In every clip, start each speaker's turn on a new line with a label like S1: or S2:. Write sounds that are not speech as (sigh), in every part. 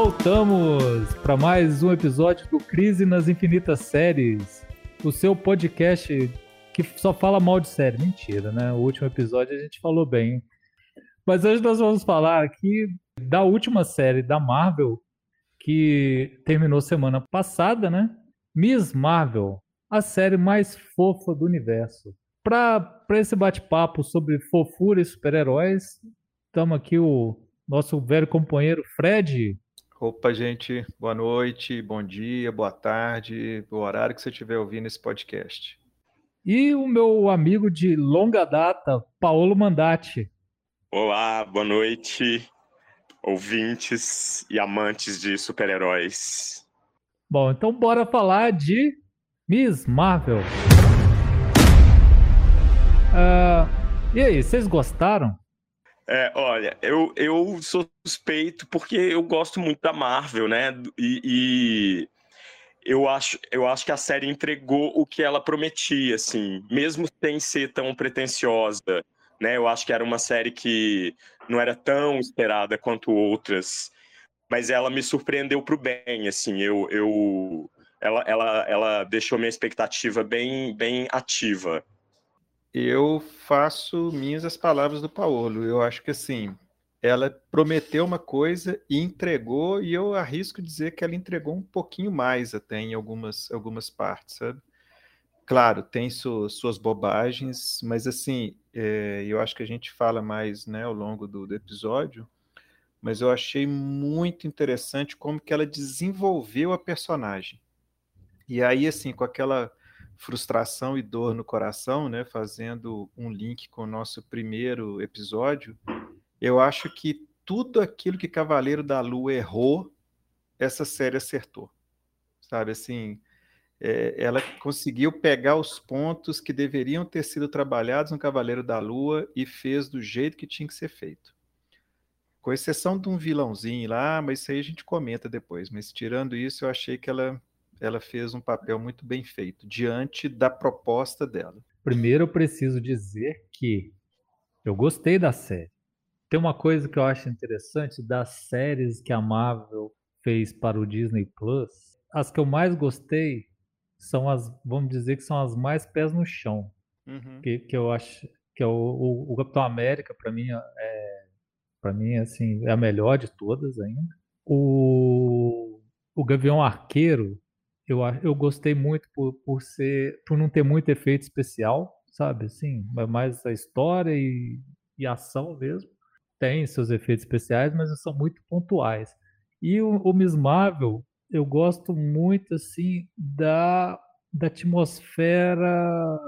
S1: Voltamos para mais um episódio do Crise nas Infinitas Séries, o seu podcast que só fala mal de série. Mentira, né? O último episódio a gente falou bem. Mas hoje nós vamos falar aqui da última série da Marvel que terminou semana passada, né? Miss Marvel, a série mais fofa do universo. Para esse bate-papo sobre fofura e super-heróis, estamos aqui o nosso velho companheiro Fred.
S2: Opa, gente, boa noite, bom dia, boa tarde, o horário que você estiver ouvindo esse podcast.
S1: E o meu amigo de longa data, Paulo Mandati.
S3: Olá, boa noite, ouvintes e amantes de super-heróis.
S1: Bom, então bora falar de Miss Marvel. Uh, e aí, vocês gostaram?
S3: É, olha, eu, eu sou suspeito porque eu gosto muito da Marvel, né? E, e, eu, acho, eu acho que a série entregou o que ela prometia, assim, mesmo sem ser tão pretensiosa, né? Eu acho que era uma série que não era tão esperada quanto outras, mas ela me surpreendeu para o bem, assim, eu, eu ela, ela, ela deixou minha expectativa bem, bem ativa.
S2: Eu faço minhas as palavras do Paulo. Eu acho que assim, ela prometeu uma coisa e entregou, e eu arrisco dizer que ela entregou um pouquinho mais até em algumas, algumas partes, sabe? Claro, tem su, suas bobagens, mas assim, é, eu acho que a gente fala mais né, ao longo do, do episódio, mas eu achei muito interessante como que ela desenvolveu a personagem. E aí, assim, com aquela frustração e dor no coração, né, fazendo um link com o nosso primeiro episódio, eu acho que tudo aquilo que Cavaleiro da Lua errou, essa série acertou. Sabe assim, é, ela conseguiu pegar os pontos que deveriam ter sido trabalhados no Cavaleiro da Lua e fez do jeito que tinha que ser feito. Com exceção de um vilãozinho lá, mas isso aí a gente comenta depois. Mas tirando isso, eu achei que ela ela fez um papel muito bem feito diante da proposta dela.
S1: Primeiro, eu preciso dizer que eu gostei da série. Tem uma coisa que eu acho interessante das séries que a Marvel fez para o Disney Plus. As que eu mais gostei são as, vamos dizer que são as mais pés no chão. Uhum. Que, que eu acho que é o, o, o Capitão América para mim é para mim assim é a melhor de todas ainda. O o Gavião Arqueiro eu, eu gostei muito por, por ser por não ter muito efeito especial, sabe? Assim, mais a história e, e ação mesmo. Tem seus efeitos especiais, mas são muito pontuais. E o, o Miss Marvel, eu gosto muito assim da, da atmosfera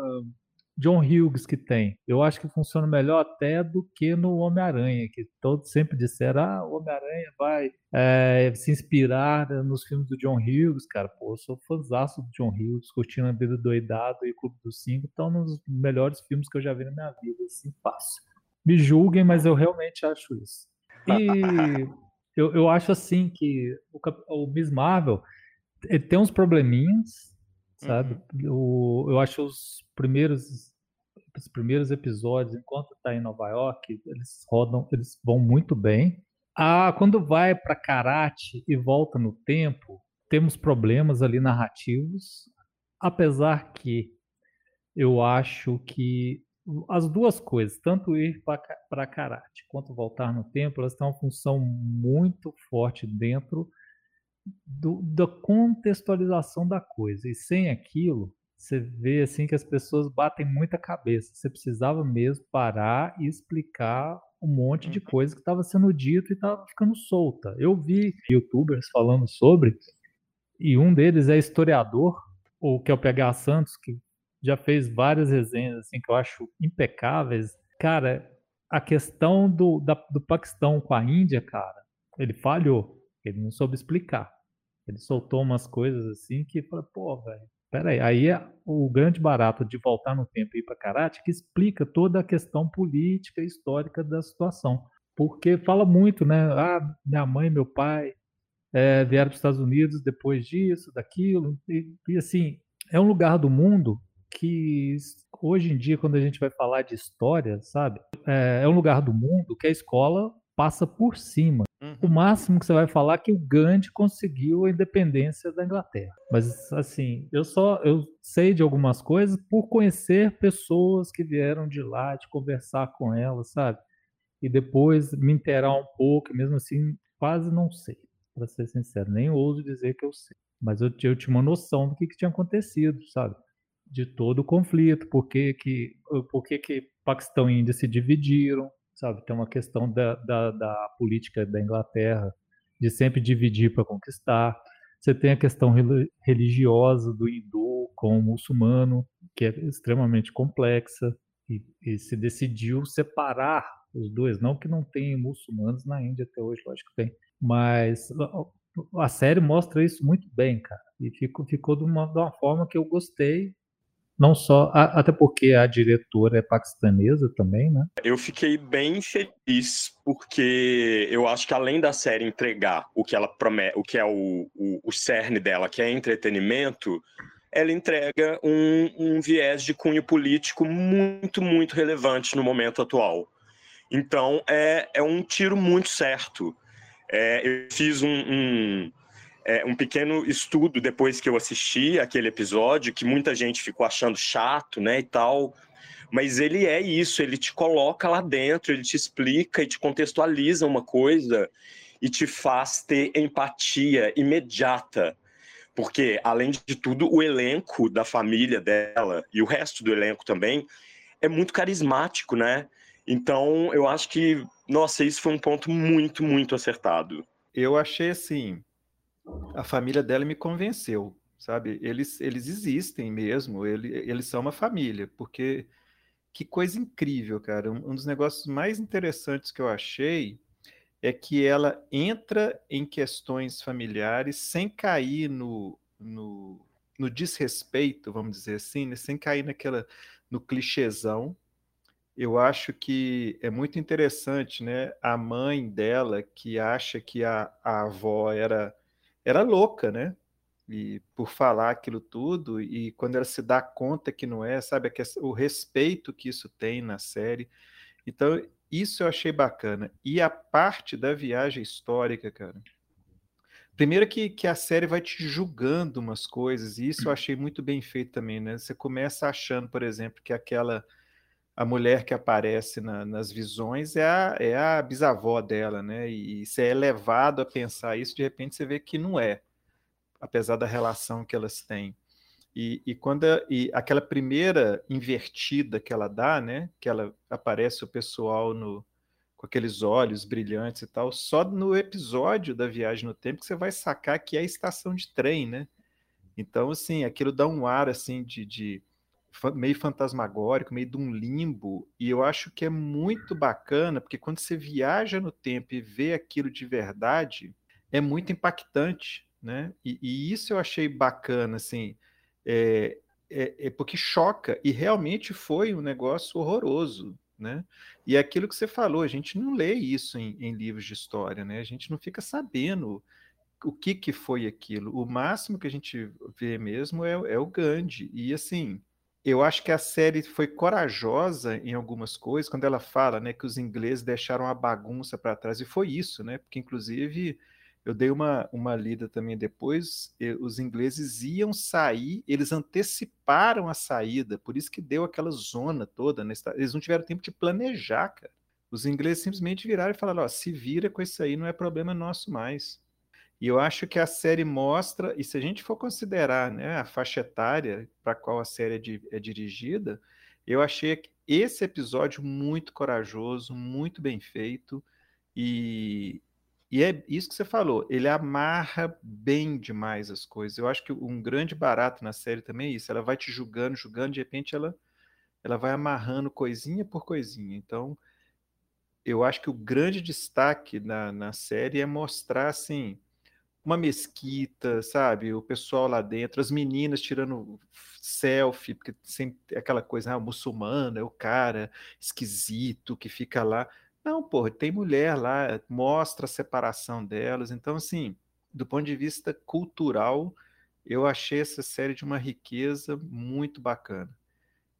S1: John Hughes que tem. Eu acho que funciona melhor até do que no Homem-Aranha, que todos sempre disseram, ah, o Homem-Aranha vai é, se inspirar nos filmes do John Hughes, cara. Pô, eu sou fãzaço do John Hughes, curtindo a vida doidado e Clube dos Cinco, estão nos melhores filmes que eu já vi na minha vida, assim, fácil. Me julguem, mas eu realmente acho isso. E (laughs) eu, eu acho assim que o, o Miss Marvel ele tem uns probleminhas, sabe? Uhum. Eu, eu acho os primeiros os primeiros episódios, enquanto está em Nova York, eles rodam, eles vão muito bem. Ah, quando vai para Karate e volta no tempo, temos problemas ali narrativos, apesar que eu acho que as duas coisas, tanto ir para Karate quanto voltar no tempo, elas têm uma função muito forte dentro do, da contextualização da coisa. E sem aquilo, você vê assim que as pessoas batem muita cabeça. Você precisava mesmo parar e explicar um monte de uhum. coisa que estava sendo dito e estava ficando solta. Eu vi youtubers falando sobre, e um deles é historiador, o que é o PH Santos, que já fez várias resenhas assim que eu acho impecáveis. Cara, a questão do, da, do Paquistão com a Índia, cara, ele falhou. Ele não soube explicar. Ele soltou umas coisas assim que, pô, velho, Peraí, aí é o grande barato de voltar no tempo e ir para karate que explica toda a questão política e histórica da situação. Porque fala muito, né? Ah, minha mãe meu pai é, vieram para os Estados Unidos depois disso, daquilo. E, e, assim, é um lugar do mundo que hoje em dia, quando a gente vai falar de história, sabe? É, é um lugar do mundo que a escola passa por cima. Uhum. O máximo que você vai falar é que o Gandhi conseguiu a independência da Inglaterra. Mas assim, eu só eu sei de algumas coisas por conhecer pessoas que vieram de lá, de conversar com elas, sabe? E depois me inteirar um pouco, mesmo assim, quase não sei, para ser sincero, nem ouso dizer que eu sei. Mas eu, eu tinha uma noção do que, que tinha acontecido, sabe? De todo o conflito, por que que, por que, que Paquistão e Índia se dividiram, sabe? Tem uma questão da, da, da política da Inglaterra de sempre dividir para conquistar. Você tem a questão religiosa do hindu com o muçulmano, que é extremamente complexa, e, e, se decidiu separar os dois. Não que não tem muçulmanos na Índia até hoje, lógico que tem, mas a série mostra isso muito bem, cara. E ficou, ficou de, uma, de uma forma que eu gostei não só, até porque a diretora é paquistanesa também, né?
S3: Eu fiquei bem feliz porque eu acho que além da série entregar o que ela promete, o que é o, o, o cerne dela, que é entretenimento, ela entrega um, um viés de cunho político muito, muito relevante no momento atual. Então é, é um tiro muito certo. É, eu fiz um, um é, um pequeno estudo depois que eu assisti aquele episódio, que muita gente ficou achando chato, né, e tal. Mas ele é isso, ele te coloca lá dentro, ele te explica e te contextualiza uma coisa e te faz ter empatia imediata. Porque, além de tudo, o elenco da família dela e o resto do elenco também é muito carismático, né? Então, eu acho que, nossa, isso foi um ponto muito, muito acertado.
S2: Eu achei assim, a família dela me convenceu, sabe? Eles, eles existem mesmo, ele, eles são uma família, porque que coisa incrível, cara. Um, um dos negócios mais interessantes que eu achei é que ela entra em questões familiares sem cair no, no, no desrespeito, vamos dizer assim, né? sem cair naquela no clichêzão. Eu acho que é muito interessante, né? A mãe dela que acha que a, a avó era era louca, né? E por falar aquilo tudo, e quando ela se dá conta que não é, sabe, o respeito que isso tem na série. Então, isso eu achei bacana. E a parte da viagem histórica, cara. Primeiro que, que a série vai te julgando umas coisas, e isso eu achei muito bem feito também, né? Você começa achando, por exemplo, que aquela a mulher que aparece na, nas visões é a, é a bisavó dela, né? E você é levado a pensar isso, de repente você vê que não é, apesar da relação que elas têm. E, e quando e aquela primeira invertida que ela dá, né? Que ela aparece o pessoal no, com aqueles olhos brilhantes e tal, só no episódio da viagem no tempo que você vai sacar que é a estação de trem, né? Então, assim, aquilo dá um ar assim de, de meio fantasmagórico, meio de um limbo, e eu acho que é muito bacana, porque quando você viaja no tempo e vê aquilo de verdade, é muito impactante, né? E, e isso eu achei bacana, assim, é, é, é, porque choca, e realmente foi um negócio horroroso, né? E é aquilo que você falou, a gente não lê isso em, em livros de história, né? A gente não fica sabendo o que, que foi aquilo. O máximo que a gente vê mesmo é, é o Gandhi, e assim eu acho que a série foi corajosa em algumas coisas, quando ela fala né, que os ingleses deixaram a bagunça para trás, e foi isso, né? Porque, inclusive, eu dei uma, uma lida também depois, os ingleses iam sair, eles anteciparam a saída, por isso que deu aquela zona toda, né? eles não tiveram tempo de planejar, cara. Os ingleses simplesmente viraram e falaram: ó, se vira com isso aí, não é problema nosso mais. E eu acho que a série mostra, e se a gente for considerar né, a faixa etária para qual a série é, di é dirigida, eu achei esse episódio muito corajoso, muito bem feito, e, e é isso que você falou, ele amarra bem demais as coisas. Eu acho que um grande barato na série também é isso, ela vai te julgando, julgando, de repente ela, ela vai amarrando coisinha por coisinha. Então, eu acho que o grande destaque na, na série é mostrar, assim, uma mesquita, sabe? O pessoal lá dentro, as meninas tirando selfie, porque sempre aquela coisa, ah, o muçulmano é o cara esquisito que fica lá. Não, porra, tem mulher lá, mostra a separação delas. Então, assim, do ponto de vista cultural, eu achei essa série de uma riqueza muito bacana.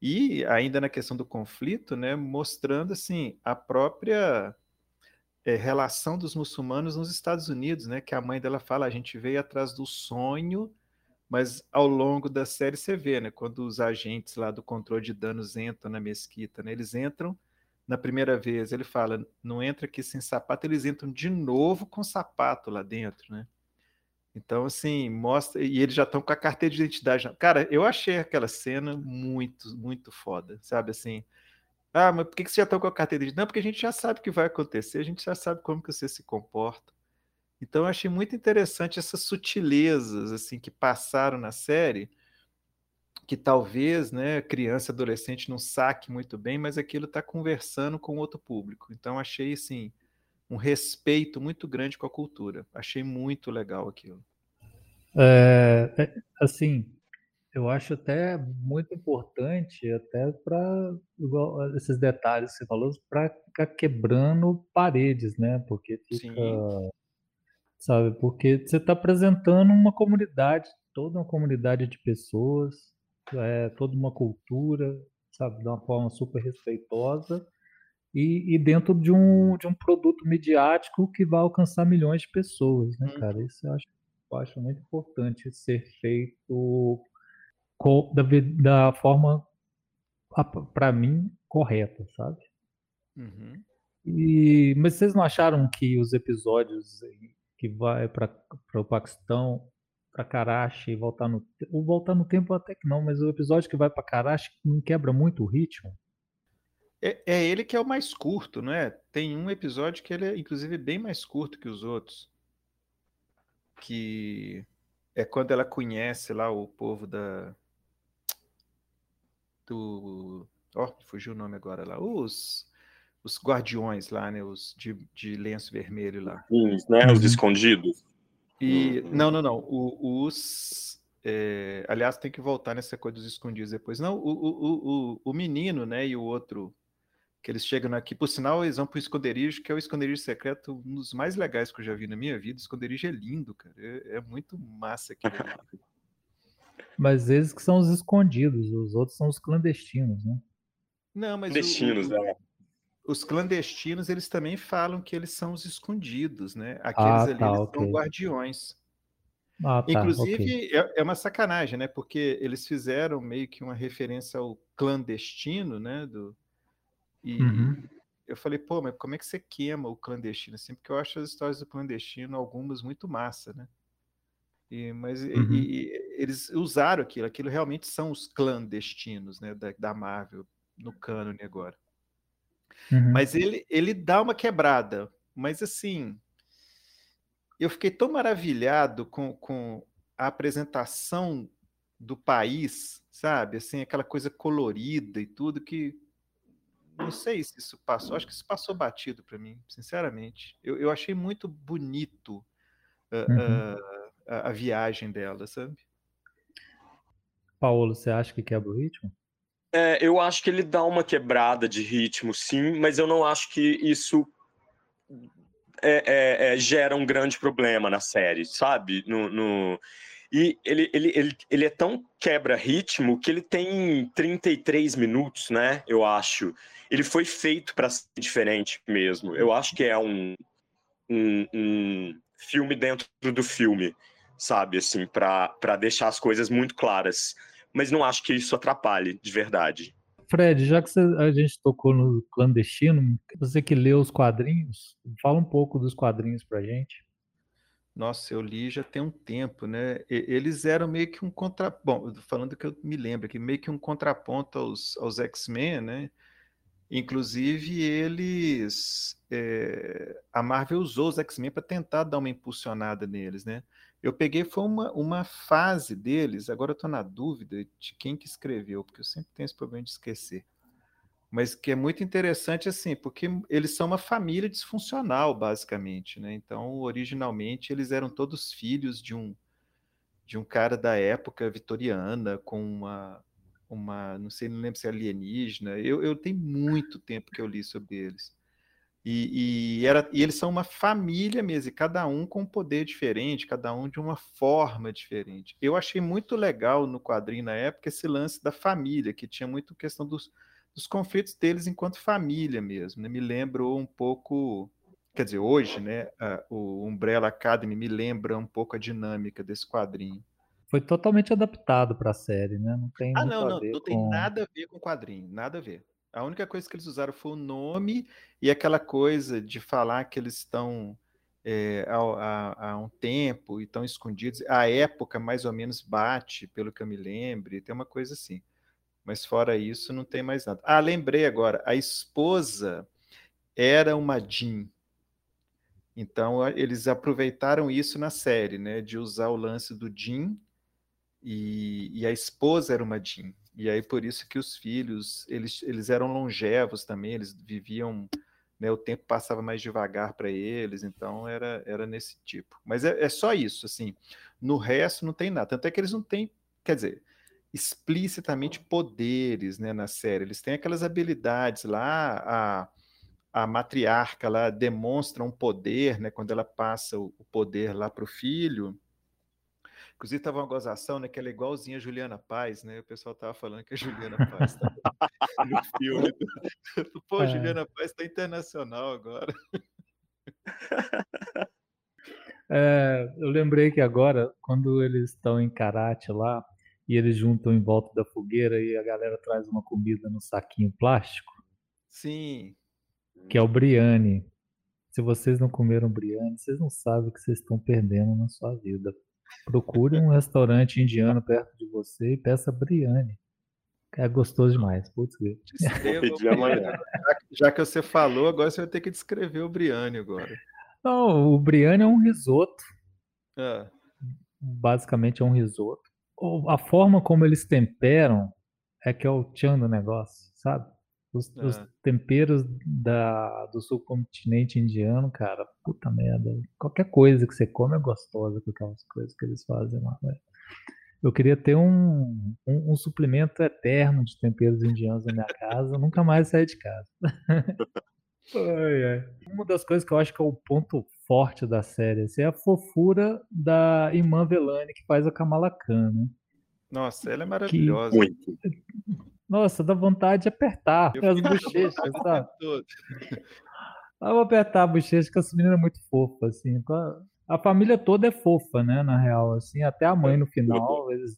S2: E ainda na questão do conflito, né, mostrando assim a própria é, relação dos muçulmanos nos Estados Unidos, né? Que a mãe dela fala, a gente veio atrás do sonho, mas ao longo da série você vê, né? Quando os agentes lá do controle de danos entram na mesquita, né? Eles entram na primeira vez, ele fala, não entra aqui sem sapato, eles entram de novo com sapato lá dentro, né? Então, assim, mostra. E eles já estão com a carteira de identidade. Cara, eu achei aquela cena muito, muito foda, sabe? Assim, ah, mas por que, você já está com a carteira de Não, porque a gente já sabe o que vai acontecer, a gente já sabe como que você se comporta. Então eu achei muito interessante essas sutilezas assim que passaram na série, que talvez, né, criança, adolescente não saque muito bem, mas aquilo está conversando com outro público. Então achei assim um respeito muito grande com a cultura. Achei muito legal aquilo.
S1: É, é assim, eu acho até muito importante, até para esses detalhes que você falou, para ficar quebrando paredes, né? Porque fica, Sim. sabe? Porque você está apresentando uma comunidade, toda uma comunidade de pessoas, é, toda uma cultura, sabe? De uma forma super respeitosa e, e, dentro de um, de um produto midiático que vai alcançar milhões de pessoas, né, cara? Uhum. Isso eu acho, eu acho muito importante ser feito da, da forma, para mim, correta, sabe? Uhum. E, mas vocês não acharam que os episódios que vai para o Paquistão, para Karachi e voltar no voltar no tempo até que não, mas o episódio que vai para Karachi não quebra muito o ritmo?
S2: É, é, ele que é o mais curto, não é? Tem um episódio que ele é, inclusive, bem mais curto que os outros. Que é quando ela conhece lá o povo da, do. Ó, oh, fugiu o nome agora lá. Os, os guardiões lá, né? Os de, de lenço vermelho lá.
S3: Os, né? Os uhum. escondidos.
S2: E, uhum. Não, não, não. O, os. É, aliás, tem que voltar nessa coisa dos escondidos depois. Não, o, o, o, o menino, né? E o outro. Que eles chegam aqui, por sinal, eles vão para o esconderijo, que é o esconderijo secreto, um dos mais legais que eu já vi na minha vida. O esconderijo é lindo, cara. É, é muito massa aqui. (laughs)
S1: Mas eles que são os escondidos, os outros são os clandestinos, né?
S2: Não, mas
S3: clandestinos, o, o,
S2: é. Os clandestinos, eles também falam que eles são os escondidos, né? Aqueles ah, ali tá, okay. são guardiões. Ah, tá, Inclusive, okay. é, é, uma sacanagem, né? Porque eles fizeram meio que uma referência ao clandestino, né? Do, e uhum. eu falei, pô, mas como é que você queima o clandestino? Assim, porque eu acho as histórias do clandestino, algumas, muito massa, né? E, mas uhum. e, e, eles usaram aquilo, aquilo realmente são os clandestinos né, da, da Marvel no cânone agora. Uhum. Mas ele, ele dá uma quebrada, mas assim, eu fiquei tão maravilhado com, com a apresentação do país, sabe? Assim, aquela coisa colorida e tudo que não sei se isso passou, acho que isso passou batido para mim, sinceramente. Eu, eu achei muito bonito uh, uhum. uh, a, a viagem dela, sabe?
S1: Paulo, você acha que quebra o ritmo?
S3: É, eu acho que ele dá uma quebrada de ritmo, sim, mas eu não acho que isso é, é, é, gera um grande problema na série, sabe? No, no... E ele, ele, ele, ele é tão quebra-ritmo que ele tem 33 minutos, né? Eu acho. Ele foi feito para ser diferente mesmo. Eu acho que é um, um, um filme dentro do filme sabe, assim, para deixar as coisas muito claras. Mas não acho que isso atrapalhe, de verdade.
S1: Fred, já que você, a gente tocou no clandestino, você que leu os quadrinhos, fala um pouco dos quadrinhos pra gente.
S2: Nossa, eu li já tem um tempo, né? Eles eram meio que um contra... Bom, falando que eu me lembro aqui, meio que um contraponto aos, aos X-Men, né? Inclusive, eles. É... A Marvel usou os X-Men para tentar dar uma impulsionada neles, né? Eu peguei, foi uma, uma fase deles, agora eu estou na dúvida de quem que escreveu, porque eu sempre tenho esse problema de esquecer. Mas que é muito interessante, assim, porque eles são uma família disfuncional, basicamente, né? Então, originalmente, eles eram todos filhos de um, de um cara da época vitoriana, com uma, uma não sei, não lembro se é alienígena. Eu, eu tenho muito tempo que eu li sobre eles. E, e, era, e eles são uma família mesmo, e cada um com um poder diferente, cada um de uma forma diferente. Eu achei muito legal no quadrinho na época esse lance da família, que tinha muito questão dos, dos conflitos deles enquanto família mesmo. Né? Me lembrou um pouco quer dizer, hoje, né, a, o Umbrella Academy me lembra um pouco a dinâmica desse quadrinho.
S1: Foi totalmente adaptado para a série, né? Não tem
S2: ah, não, não, não com... tem nada a ver com o quadrinho, nada a ver. A única coisa que eles usaram foi o nome e aquela coisa de falar que eles estão é, há, há, um tempo e estão escondidos. A época mais ou menos bate, pelo que eu me lembre, tem uma coisa assim. Mas fora isso, não tem mais nada. Ah, lembrei agora, a esposa era uma Jean. Então, eles aproveitaram isso na série, né? De usar o lance do Jean e, e, a esposa era uma Jean. E aí, por isso que os filhos, eles, eles eram longevos também, eles viviam, né? O tempo passava mais devagar para eles, então era, era nesse tipo. Mas é, é só isso, assim. No resto, não tem nada. Tanto é que eles não têm, quer dizer, explicitamente poderes né, na série. Eles têm aquelas habilidades lá, a a matriarca lá demonstra um poder, né, quando ela passa o, poder lá para o filho. Inclusive, estava uma gozação, né, que ela é igualzinha a Juliana Paz, né? O pessoal estava falando que a Juliana Paz tá (laughs) no filme. (laughs) Pô, é. Juliana Paz está internacional agora. (laughs)
S1: É, eu lembrei que agora, quando eles estão em karate lá, e eles juntam em volta da fogueira e a galera traz uma comida no saquinho plástico.
S2: Sim
S1: que é o Briane. Se vocês não comeram Briane, vocês não sabem o que vocês estão perdendo na sua vida. Procure um restaurante indiano perto de você e peça Briane. É gostoso demais. Putz,
S2: já, que você falou, agora você vai ter que descrever o Briane agora.
S1: Não, o Briane é um risoto. É. Basicamente é um risoto. A forma como eles temperam é que é o tchan do negócio, sabe? Os, é. os, temperos da, do subcontinente indiano, cara, puta merda. Qualquer coisa que você come é gostosa com aquelas coisas que eles fazem lá. Né? Eu queria ter um, um, um, suplemento eterno de temperos indianos na minha casa, nunca mais sair de casa. (laughs) ai, ai. Uma das coisas que eu acho que é o ponto forte da série assim, é a fofura da irmã Velani que faz a Kamala Khan, né?
S2: Nossa, ela é maravilhosa.
S1: Que, nossa, dá vontade de apertar eu as bochechas, sabe? Eu vou apertar a bochecha, que essa menina é muito fofa, assim. A família toda é fofa, né, na real, assim. Até a mãe no final, eles,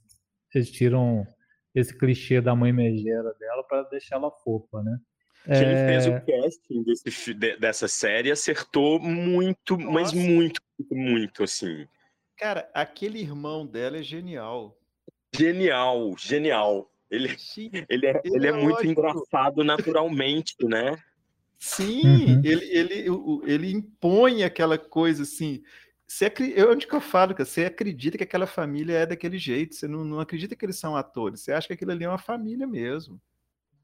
S1: eles tiram esse clichê da mãe megera dela para deixar ela fofa, né?
S3: Quem é... fez o casting desse, dessa série acertou muito, Nossa. mas muito, muito, assim.
S2: Cara, aquele irmão dela é genial.
S3: Genial, genial. Ele, ele, é, ele, é, é muito engraçado naturalmente, né?
S2: Sim, uhum. ele, ele, ele impõe aquela coisa assim. Você, onde que eu falo, que você acredita que aquela família é daquele jeito, você não, não acredita que eles são atores, você acha que aquilo ali é uma família mesmo.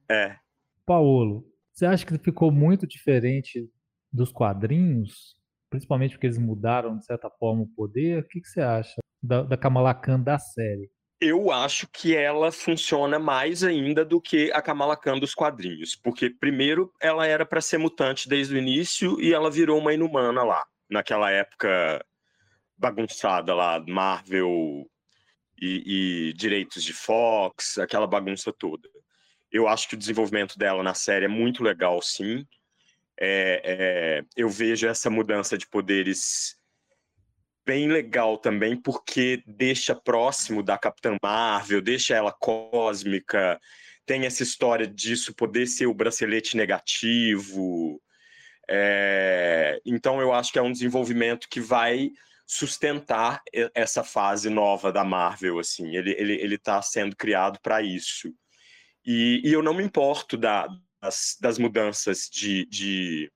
S3: É.
S1: Paulo, você acha que ficou muito diferente dos quadrinhos, principalmente porque eles mudaram, de certa forma, o poder? O que, que você acha da, da Kamala Khan da série?
S3: Eu acho que ela funciona mais ainda do que a Kamala Khan dos quadrinhos, porque primeiro ela era para ser mutante desde o início e ela virou uma inumana lá, naquela época bagunçada lá, Marvel e, e direitos de Fox, aquela bagunça toda. Eu acho que o desenvolvimento dela na série é muito legal, sim. É, é, eu vejo essa mudança de poderes bem legal também, porque deixa próximo da Capitã Marvel, deixa ela cósmica, tem essa história disso poder ser o bracelete negativo. É... Então, eu acho que é um desenvolvimento que vai sustentar essa fase nova da Marvel, assim, ele ele ele está sendo criado para isso. E, e, eu não me importo da, das, das mudanças de, de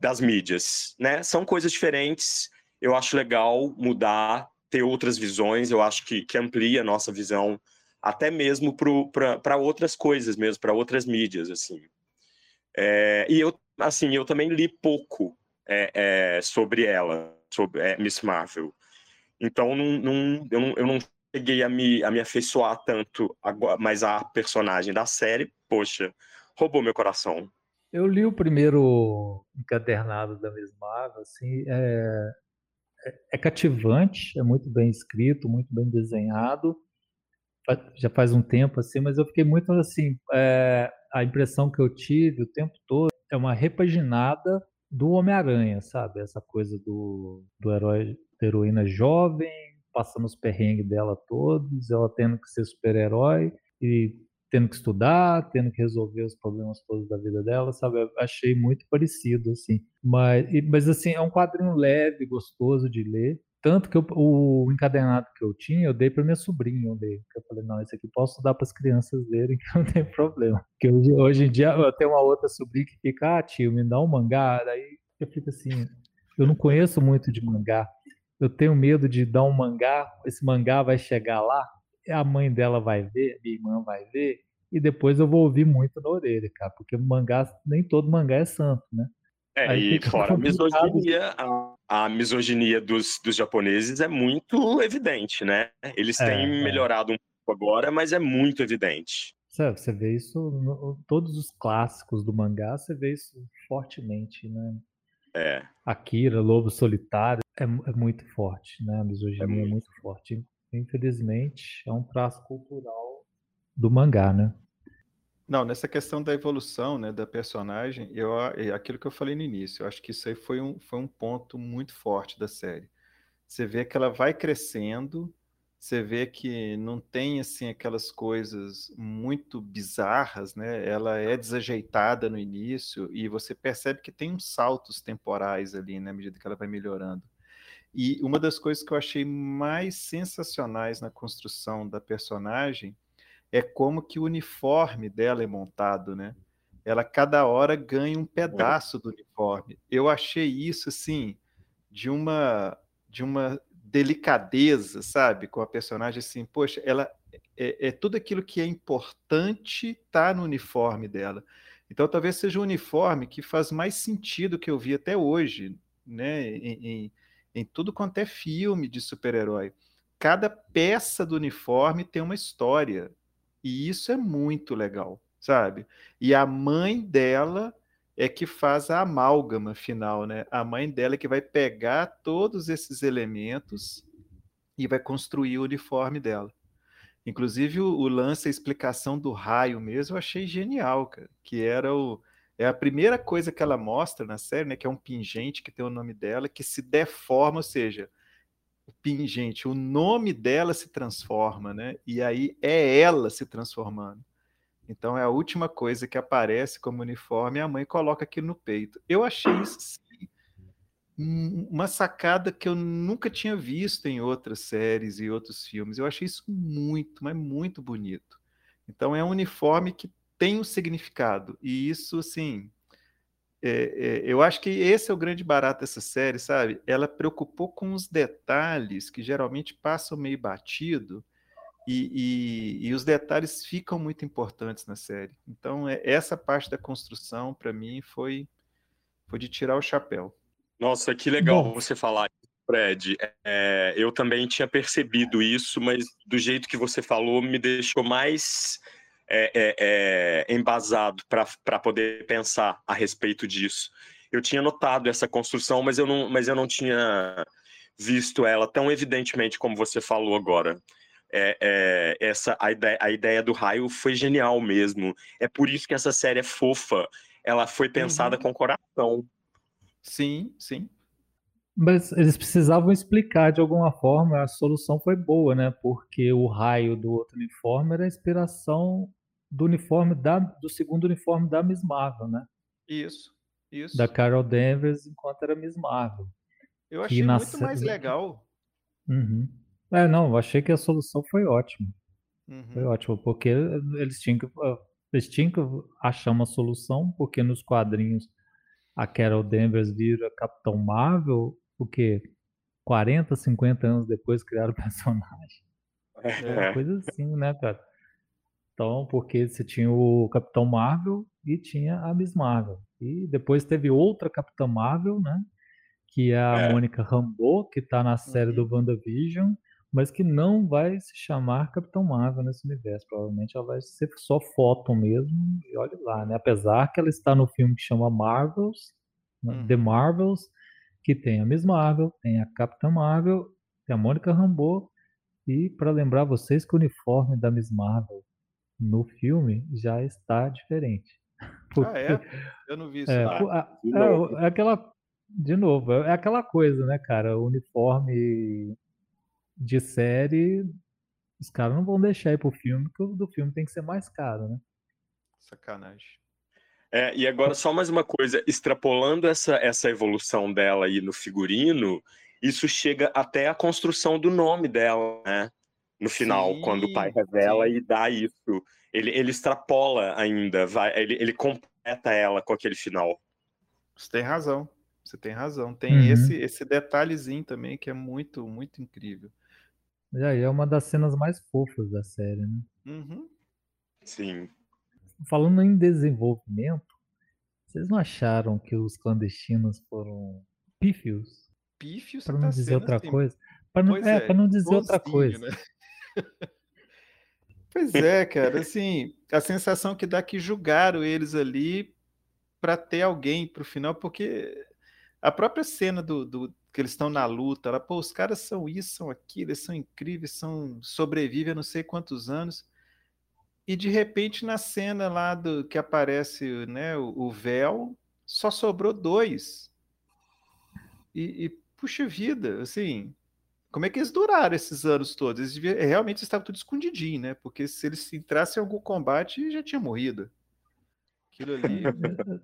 S3: das mídias, né? São coisas diferentes eu acho legal mudar, ter outras visões, eu acho que, que amplia a nossa visão até mesmo para outras coisas mesmo, para outras mídias, assim. É, e eu, assim, eu também li pouco é, é, sobre ela, sobre é, Miss Marvel. Então, não, não, eu, não, eu não cheguei a me, a me afeiçoar tanto, agora, mas a personagem da série, poxa, roubou meu coração.
S1: Eu li o primeiro encadernado da Miss Marvel, assim, é, é cativante, é muito bem escrito, muito bem desenhado. Já faz um tempo assim, mas eu fiquei muito assim. É, a impressão que eu tive o tempo todo é uma repaginada do Homem-Aranha, sabe? Essa coisa do, do herói, da heroína jovem, passando os perrengues dela todos, ela tendo que ser super-herói e tendo que estudar, tendo que resolver os problemas todos da vida dela, sabe? Achei muito parecido, assim. Mas, mas assim, é um quadrinho leve, gostoso de ler. Tanto que eu, o encadernado que eu tinha, eu dei para minha sobrinha eu dei. Eu falei, não, esse aqui posso dar para as crianças lerem, que não tem problema. Porque hoje, hoje em dia eu tenho uma outra sobrinha que fica, ah, tio, me dá um mangá. Daí eu fico assim, eu não conheço muito de mangá. Eu tenho medo de dar um mangá, esse mangá vai chegar lá, a mãe dela vai ver, minha irmã vai ver, e depois eu vou ouvir muito na orelha, cara, porque mangá, nem todo mangá é santo, né?
S3: É, Aí e (laughs) fora a misoginia, a, a, misoginia dos, dos japoneses é muito evidente, né? Eles é, têm é. melhorado um pouco agora, mas é muito evidente.
S1: Você vê isso, no, todos os clássicos do mangá, você vê isso fortemente, né?
S3: É.
S1: Akira, Lobo Solitário, é, é muito forte, né? A misoginia é muito. é muito forte. Infelizmente, é um traço cultural do mangá, né?
S2: Não, nessa questão da evolução, né, da personagem, eu, é aquilo que eu falei no início, eu acho que isso aí foi um, foi um ponto muito forte da série. Você vê que ela vai crescendo, você vê que não tem assim aquelas coisas muito bizarras, né? Ela é desajeitada no início e você percebe que tem uns saltos temporais ali, né, à medida que ela vai melhorando. E uma das coisas que eu achei mais sensacionais na construção da personagem é como que o uniforme dela é montado, né? Ela cada hora ganha um pedaço do uniforme. Eu achei isso assim de uma de uma delicadeza, sabe, com a personagem assim, poxa, ela é, é tudo aquilo que é importante tá no uniforme dela. Então talvez seja um uniforme que faz mais sentido que eu vi até hoje, né, em, em, em tudo quanto é filme de super-herói. Cada peça do uniforme tem uma história, e isso é muito legal, sabe? E a mãe dela é que faz a amálgama final, né? A mãe dela é que vai pegar todos esses elementos e vai construir o uniforme dela. Inclusive o, o lance, a explicação do raio mesmo, eu achei genial, cara. Que era o é a primeira coisa que ela mostra na série, né? Que é um pingente que tem o nome dela, que se deforma, ou seja, pingente, o nome dela se transforma, né? E aí é ela se transformando. Então é a última coisa que aparece como uniforme e a mãe coloca aqui no peito. Eu achei isso sim, uma sacada que eu nunca tinha visto em outras séries e outros filmes. Eu achei isso muito, mas muito bonito. Então é um uniforme que tem um significado e isso assim é, é, eu acho que esse é o grande barato dessa série, sabe? Ela preocupou com os detalhes que geralmente passam meio batido e, e, e os detalhes ficam muito importantes na série. Então, é, essa parte da construção, para mim, foi, foi de tirar o chapéu.
S3: Nossa, que legal Bom. você falar Fred. É, eu também tinha percebido isso, mas do jeito que você falou, me deixou mais é, é, é, embasado para poder pensar a respeito disso. Eu tinha notado essa construção, mas eu não, mas eu não tinha visto ela tão evidentemente como você falou agora. É, é, essa a ideia, a ideia do raio foi genial mesmo. É por isso que essa série é fofa. Ela foi pensada uhum. com coração.
S2: Sim, sim.
S1: Mas eles precisavam explicar de alguma forma, a solução foi boa, né? Porque o raio do outro uniforme era a inspiração do uniforme da, do segundo uniforme da Miss Marvel, né?
S2: Isso, isso.
S1: Da Carol Danvers enquanto era Miss Marvel.
S2: Eu achei muito mais legal.
S1: Uhum. É, não, eu achei que a solução foi ótima. Uhum. Foi ótimo, porque eles tinham que eles tinham que achar uma solução, porque nos quadrinhos a Carol Danvers vira Capitão Marvel, porque 40, 50 anos depois criaram o (laughs) personagem. É uma coisa assim, né, cara? Então, porque você tinha o Capitão Marvel e tinha a Miss Marvel. E depois teve outra Capitã Marvel, né? Que é a é. Mônica Rambeau, que está na série uhum. do WandaVision, mas que não vai se chamar Capitão Marvel nesse universo. Provavelmente ela vai ser só foto mesmo, e olha lá, né? Apesar que ela está no filme que chama Marvels, né? uhum. The Marvels, que tem a Miss Marvel, tem a Capitã Marvel, tem a Mônica Rambeau, e para lembrar vocês que o uniforme da Miss Marvel no filme já está diferente. (laughs)
S2: Porque, ah, é? Eu não vi isso. É,
S1: ah, é, é, aquela. De novo, é aquela coisa, né, cara? O uniforme de série, os caras não vão deixar ir pro filme, porque o do filme tem que ser mais caro, né?
S2: Sacanagem.
S3: É, e agora só mais uma coisa, extrapolando essa, essa evolução dela aí no figurino, isso chega até a construção do nome dela, né? No final, sim, quando o pai revela sim. e dá isso. Ele, ele extrapola ainda, vai, ele, ele completa ela com aquele final.
S2: Você tem razão, você tem razão. Tem uhum. esse, esse detalhezinho também que é muito, muito incrível.
S1: E aí é uma das cenas mais fofas da série, né?
S2: Uhum.
S3: Sim.
S1: Falando em desenvolvimento, vocês não acharam que os clandestinos foram pífios?
S2: Pífios?
S1: Para não tá dizer outra assim. coisa. Para não, é, é não dizer outra coisa. Né?
S2: Pois é, cara. Assim, a sensação que dá é que julgaram eles ali para ter alguém para o final, porque a própria cena do, do que eles estão na luta, ela, pô, os caras são isso, são aquilo, eles são incríveis, são sobrevivem a não sei quantos anos. E de repente, na cena lá do que aparece né, o, o véu, só sobrou dois. E, e, puxa vida, assim, como é que eles duraram esses anos todos? Eles deviam, realmente estavam tudo escondidinho, né? Porque se eles entrassem em algum combate, já tinha morrido. Aquilo ali. (laughs)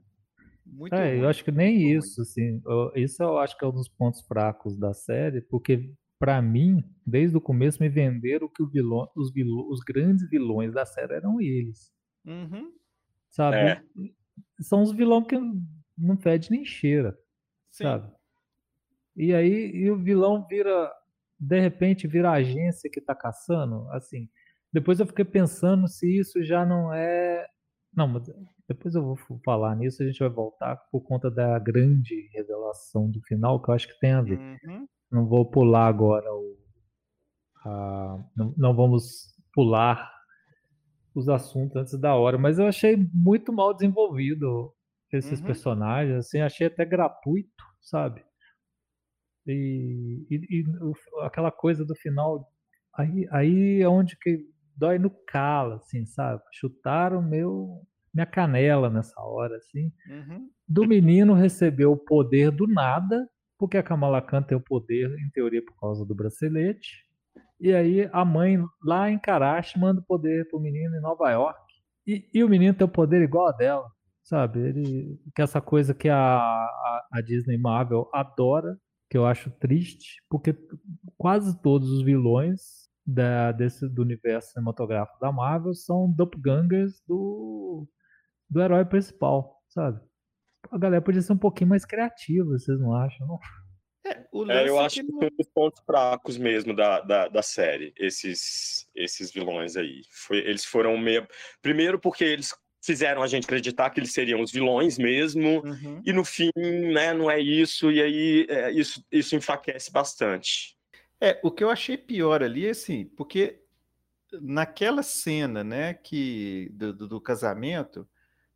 S1: muito é, ruim, eu acho que nem isso, ruim. assim. Isso eu acho que é um dos pontos fracos da série, porque para mim, desde o começo, me venderam que vilão, os, vilões, os grandes vilões da série eram eles.
S2: Uhum.
S1: Sabe? É. São os vilões que não fede nem cheira. Sim. Sabe? E aí e o vilão vira, de repente, vira a agência que tá caçando. Assim, depois eu fiquei pensando se isso já não é. Não, mas depois eu vou falar nisso, a gente vai voltar por conta da grande revelação do final, que eu acho que tem a ver. Uhum. Não vou pular agora o. A, não, não vamos pular os assuntos antes da hora, mas eu achei muito mal desenvolvido esses uhum. personagens, assim, achei até gratuito, sabe? E, e, e o, aquela coisa do final, aí, aí é onde que dói no calo, assim, sabe? Chutaram meu minha canela nessa hora, assim.
S2: Uhum.
S1: Do menino recebeu o poder do nada, porque a Kamala Khan tem o poder, em teoria, por causa do bracelete. E aí a mãe lá em Karachi manda o poder pro menino em Nova York. E, e o menino tem o poder igual a dela, sabe? Ele, que é essa coisa que a, a, a Disney Marvel adora, que eu acho triste, porque quase todos os vilões da, desse, do universo cinematográfico da Marvel são doppelgangers do, do herói principal, sabe? a galera podia ser um pouquinho mais criativa, vocês não acham? Não?
S3: É, é, eu é acho que, que um dos pontos fracos mesmo da, da, da, série, esses, esses vilões aí. Foi, eles foram meio. Primeiro, porque eles fizeram a gente acreditar que eles seriam os vilões mesmo, uhum. e no fim, né, não é isso, e aí é, isso, isso enfraquece bastante.
S2: É, o que eu achei pior ali é assim, porque naquela cena, né, que do, do, do casamento,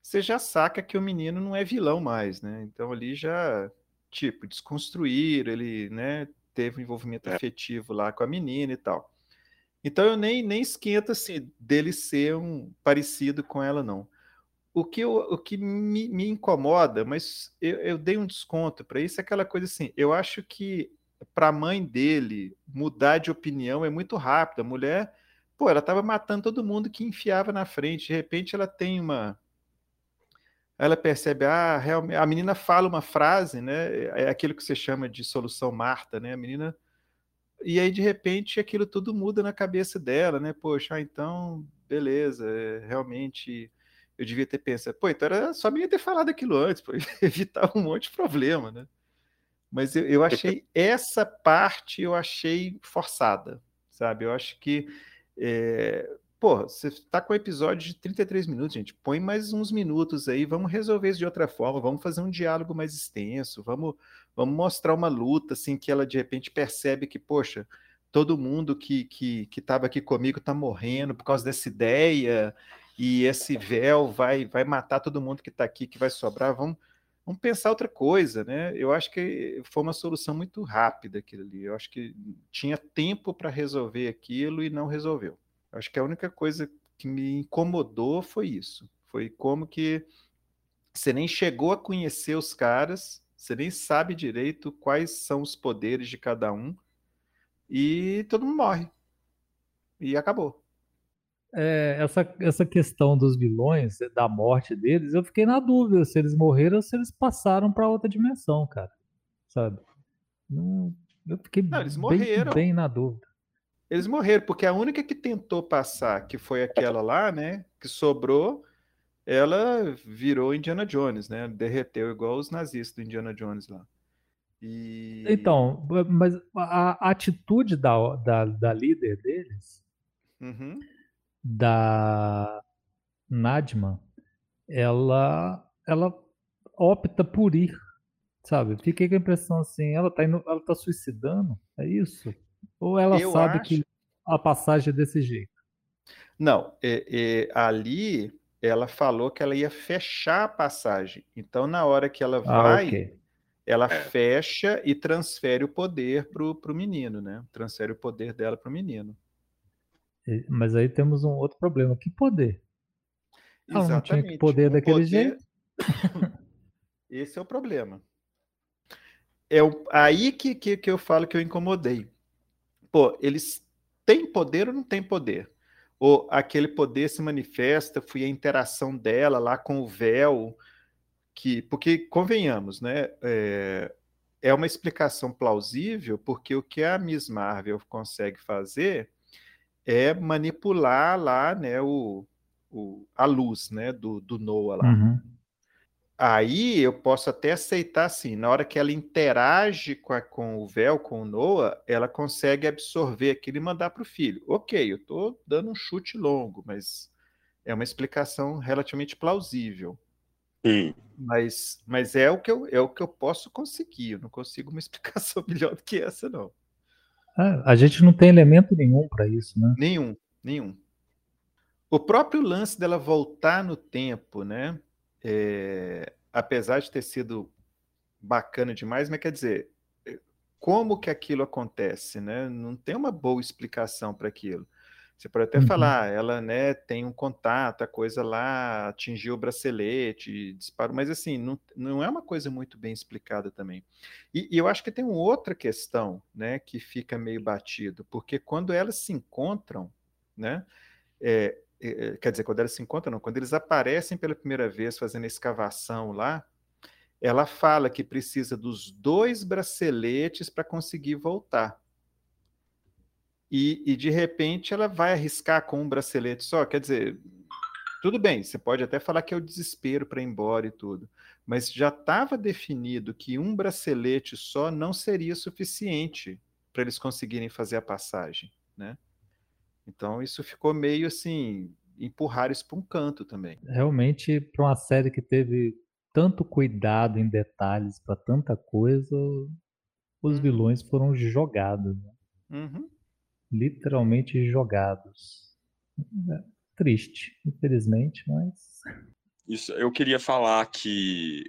S2: você já saca que o menino não é vilão mais, né? Então ali já, tipo, desconstruir, ele, né, teve um envolvimento é. afetivo lá com a menina e tal. Então eu nem, nem esquento assim dele ser um parecido com ela, não. O que, eu, o que me, me incomoda, mas eu, eu dei um desconto para isso, é aquela coisa assim, eu acho que para a mãe dele mudar de opinião é muito rápido. A mulher, pô, ela estava matando todo mundo que enfiava na frente. De repente ela tem uma ela percebe, ah, realmente, a menina fala uma frase, né? É aquilo que você chama de solução Marta, né? A menina. E aí, de repente, aquilo tudo muda na cabeça dela, né? Poxa, ah, então, beleza, é, realmente eu devia ter pensado, pô, então era só menina ter falado aquilo antes, para (laughs) evitar um monte de problema, né? Mas eu, eu achei (laughs) essa parte, eu achei forçada, sabe? Eu acho que é, Pô, você está com um episódio de 33 minutos, gente. Põe mais uns minutos aí, vamos resolver isso de outra forma, vamos fazer um diálogo mais extenso, vamos, vamos mostrar uma luta, assim, que ela de repente percebe que, poxa, todo mundo que que estava aqui comigo está morrendo por causa dessa ideia, e esse véu vai, vai matar todo mundo que está aqui, que vai sobrar. Vamos, vamos pensar outra coisa, né? Eu acho que foi uma solução muito rápida aquilo ali. Eu acho que tinha tempo para resolver aquilo e não resolveu. Acho que a única coisa que me incomodou foi isso. Foi como que você nem chegou a conhecer os caras, você nem sabe direito quais são os poderes de cada um, e todo mundo morre. E acabou.
S1: É, essa, essa questão dos vilões, da morte deles, eu fiquei na dúvida se eles morreram ou se eles passaram para outra dimensão, cara. Sabe? Não, eu fiquei
S2: Não, eles
S1: bem,
S2: morreram.
S1: bem na dúvida.
S2: Eles morreram, porque a única que tentou passar, que foi aquela lá, né, que sobrou, ela virou Indiana Jones, né? Derreteu igual os nazistas do Indiana Jones lá. E...
S1: Então, mas a, a atitude da, da, da líder deles,
S2: Uhum.
S1: Da Nadma, ela, ela opta por ir, sabe? Fiquei com a impressão assim, ela tá, indo, ela tá suicidando, é isso? Ou ela
S2: Eu
S1: sabe
S2: acho-
S1: que a passagem é desse jeito?
S2: Não, é- é, ali ela falou que ela ia fechar a passagem. Então, na hora que ela
S1: Ah,
S2: vai,
S1: ok.
S2: ela
S3: É.
S2: fecha e transfere o poder pro, pro menino, né? Transfere o poder dela pro menino.
S1: Mas aí temos um outro problema. Que poder? Ela não tinha que poder
S2: Um
S1: daquele jeito? (coughs)
S2: Esse é o problema. É o- aí que, que, que eu falo que eu incomodei. Pô, eles têm poder ou não têm poder? Ou aquele poder se manifesta, foi a interação dela lá com o véu, que, porque, convenhamos, né? É, é uma explicação plausível, porque o que a Miss Marvel consegue fazer é manipular lá, né, o, o, a luz, né, do, do Noah lá.
S1: Uhum.
S2: Aí eu posso até aceitar assim, na hora que ela interage com, a- com o véu, com o Noah, ela consegue absorver aquilo e mandar para o filho. Ok, eu estou dando um chute longo, mas é uma explicação relativamente plausível.
S3: Sim.
S2: Mas, mas é, o que eu, é o que eu posso conseguir. Eu não consigo uma (laughs) explicação melhor do que essa, não.
S1: É, a gente não tem elemento nenhum para isso, né?
S2: Nenhum, nenhum. O próprio lance dela voltar no tempo, né? é, apesar de ter sido bacana demais, mas quer dizer, é, como que aquilo acontece, né? Não tem uma boa explicação para aquilo. Você pode até
S1: Uhum.
S2: falar, ela, né, tem um contato, a coisa lá atingiu o bracelete, disparou, mas assim, não, não é uma coisa muito bem explicada também. E, e eu acho que tem uma outra questão, né, que fica meio batido, porque quando elas se encontram, né, é, é, quer dizer, quando elas se encontram, não, quando eles aparecem pela primeira vez fazendo a escavação lá, ela fala que precisa dos dois braceletes para conseguir voltar. E, e, de repente ela vai arriscar com um bracelete só. Quer dizer, tudo bem, você pode até falar que é o desespero para ir embora e tudo, mas já estava definido que um bracelete só não seria suficiente para eles conseguirem fazer a passagem, né? Então isso ficou meio assim, empurrar isso para um canto também.
S1: Realmente, para uma série que teve tanto cuidado em detalhes para tanta coisa, os
S2: Uhum.
S1: vilões foram jogados, né?
S2: Uhum.
S1: Literalmente jogados. É triste, infelizmente, mas
S3: Isso, eu queria falar que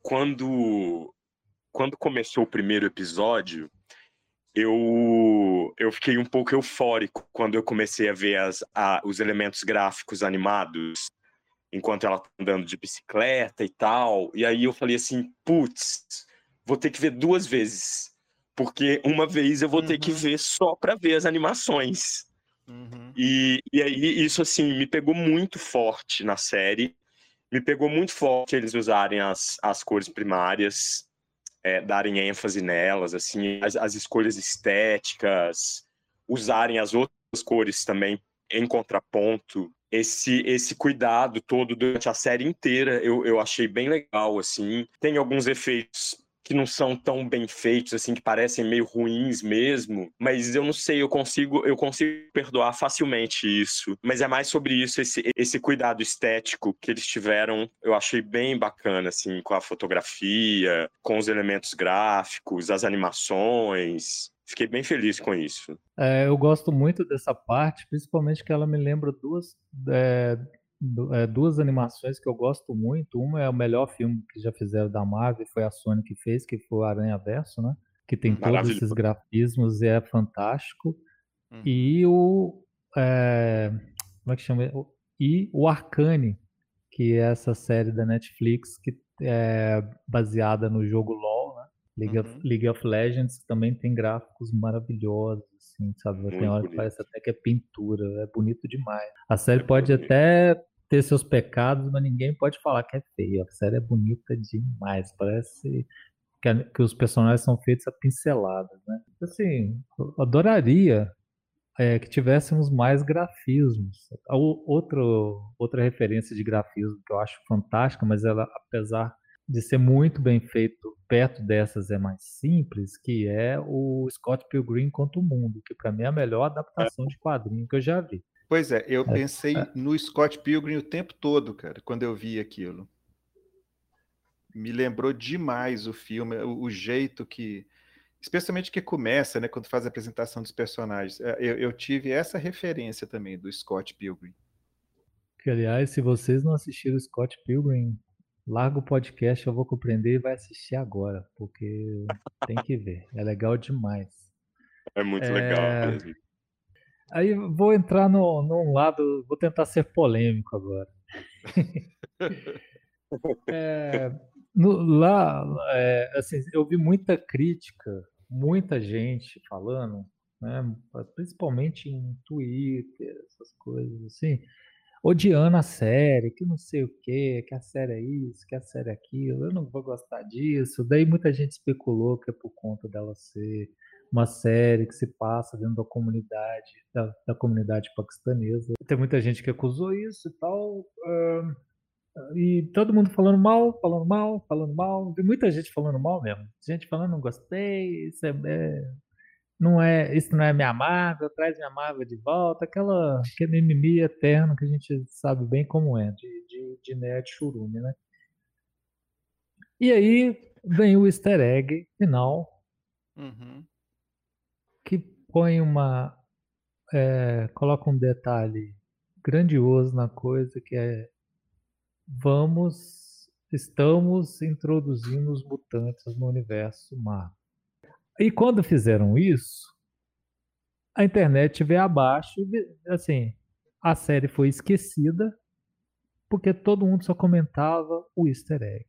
S3: quando quando começou o primeiro episódio, eu eu fiquei um pouco eufórico quando eu comecei a ver as, a- os elementos gráficos animados enquanto ela tá andando de bicicleta e tal. E aí eu falei assim, putz, vou ter que ver duas vezes, porque uma vez eu vou ter que
S2: Uhum.
S3: ver só para ver as animações.
S2: Uhum.
S3: E, e aí isso assim me pegou muito forte na série. Me pegou muito forte eles usarem as, as cores primárias, é, darem ênfase nelas, assim, as, as escolhas estéticas, usarem as outras cores também em contraponto. Esse, esse cuidado todo durante a série inteira eu, eu achei bem legal, assim. Tem alguns efeitos que não são tão bem feitos, assim, que parecem meio ruins mesmo, mas eu não sei, eu consigo, eu consigo perdoar facilmente isso. Mas é mais sobre isso, esse, esse cuidado estético que eles tiveram, eu achei bem bacana, assim, com a fotografia, com os elementos gráficos, as animações. Fiquei bem feliz com isso.
S1: é, eu gosto muito dessa parte, principalmente que ela me lembra duas, é, duas animações que eu gosto muito. Uma é o melhor filme que já fizeram da Marvel, foi a Sony que fez, que foi o Aranha Verso, né? Que tem todos
S3: Maravilhoso.
S1: esses grafismos e é fantástico.
S2: Uhum.
S1: E o. é, como é que chama? E o Arcane, que é essa série da Netflix que é baseada no jogo LoL, né? League, uhum. of, League of Legends também tem gráficos maravilhosos, assim, sabe? Muito tem hora que parece até que é pintura, é bonito demais. A série é pode bonito. até ter seus pecados, mas ninguém pode falar que é feia. A série é bonita demais, parece que, que os personagens são feitos a pinceladas, né? Assim, eu adoraria é, que tivéssemos mais grafismos. Outro, outra referência de grafismo que eu acho fantástica, mas ela, apesar de ser muito bem feito perto dessas é mais simples, que é o Scott Pilgrim contra o Mundo, que para mim é a melhor adaptação de quadrinho que eu já vi.
S2: Pois é, eu é, pensei é. no Scott Pilgrim o tempo todo, cara, quando eu vi aquilo. Me lembrou demais o filme, o, o jeito que especialmente que começa, né, quando faz a apresentação dos personagens. É, eu, eu, tive essa referência também do Scott Pilgrim.
S1: Que, aliás, se vocês não assistiram o Scott Pilgrim, larga o podcast, eu vou compreender e vai assistir agora, porque tem que ver. É legal demais.
S3: É muito é... legal mesmo.
S1: Aí vou entrar no, num lado, vou tentar ser polêmico agora. (laughs) é, no, lá, é, assim, eu vi muita crítica muita gente falando, né, principalmente em Twitter, essas coisas assim, odiando a série, que não sei o que, que a série é isso, que a série é aquilo, eu não vou gostar disso. Daí muita gente especulou que é por conta dela ser uma série que se passa dentro da comunidade, da, da comunidade paquistanesa. Tem muita gente que acusou isso e tal. Uh, e todo mundo falando mal, falando mal, falando mal. Tem muita gente falando mal mesmo. Gente falando, não gostei, isso é, é, não é, isso não é minha Marvel, traz minha Marvel de volta. Aquela, aquele mimimi eterno que a gente sabe bem como é, de, de, de nerd churume, né? E aí vem o easter egg final, uhum. Que põe uma. É, coloca um detalhe grandioso na coisa que é vamos, estamos introduzindo os mutantes no universo Marvel. E quando fizeram isso, a internet veio abaixo, assim, a série foi esquecida porque todo mundo só comentava o Easter egg.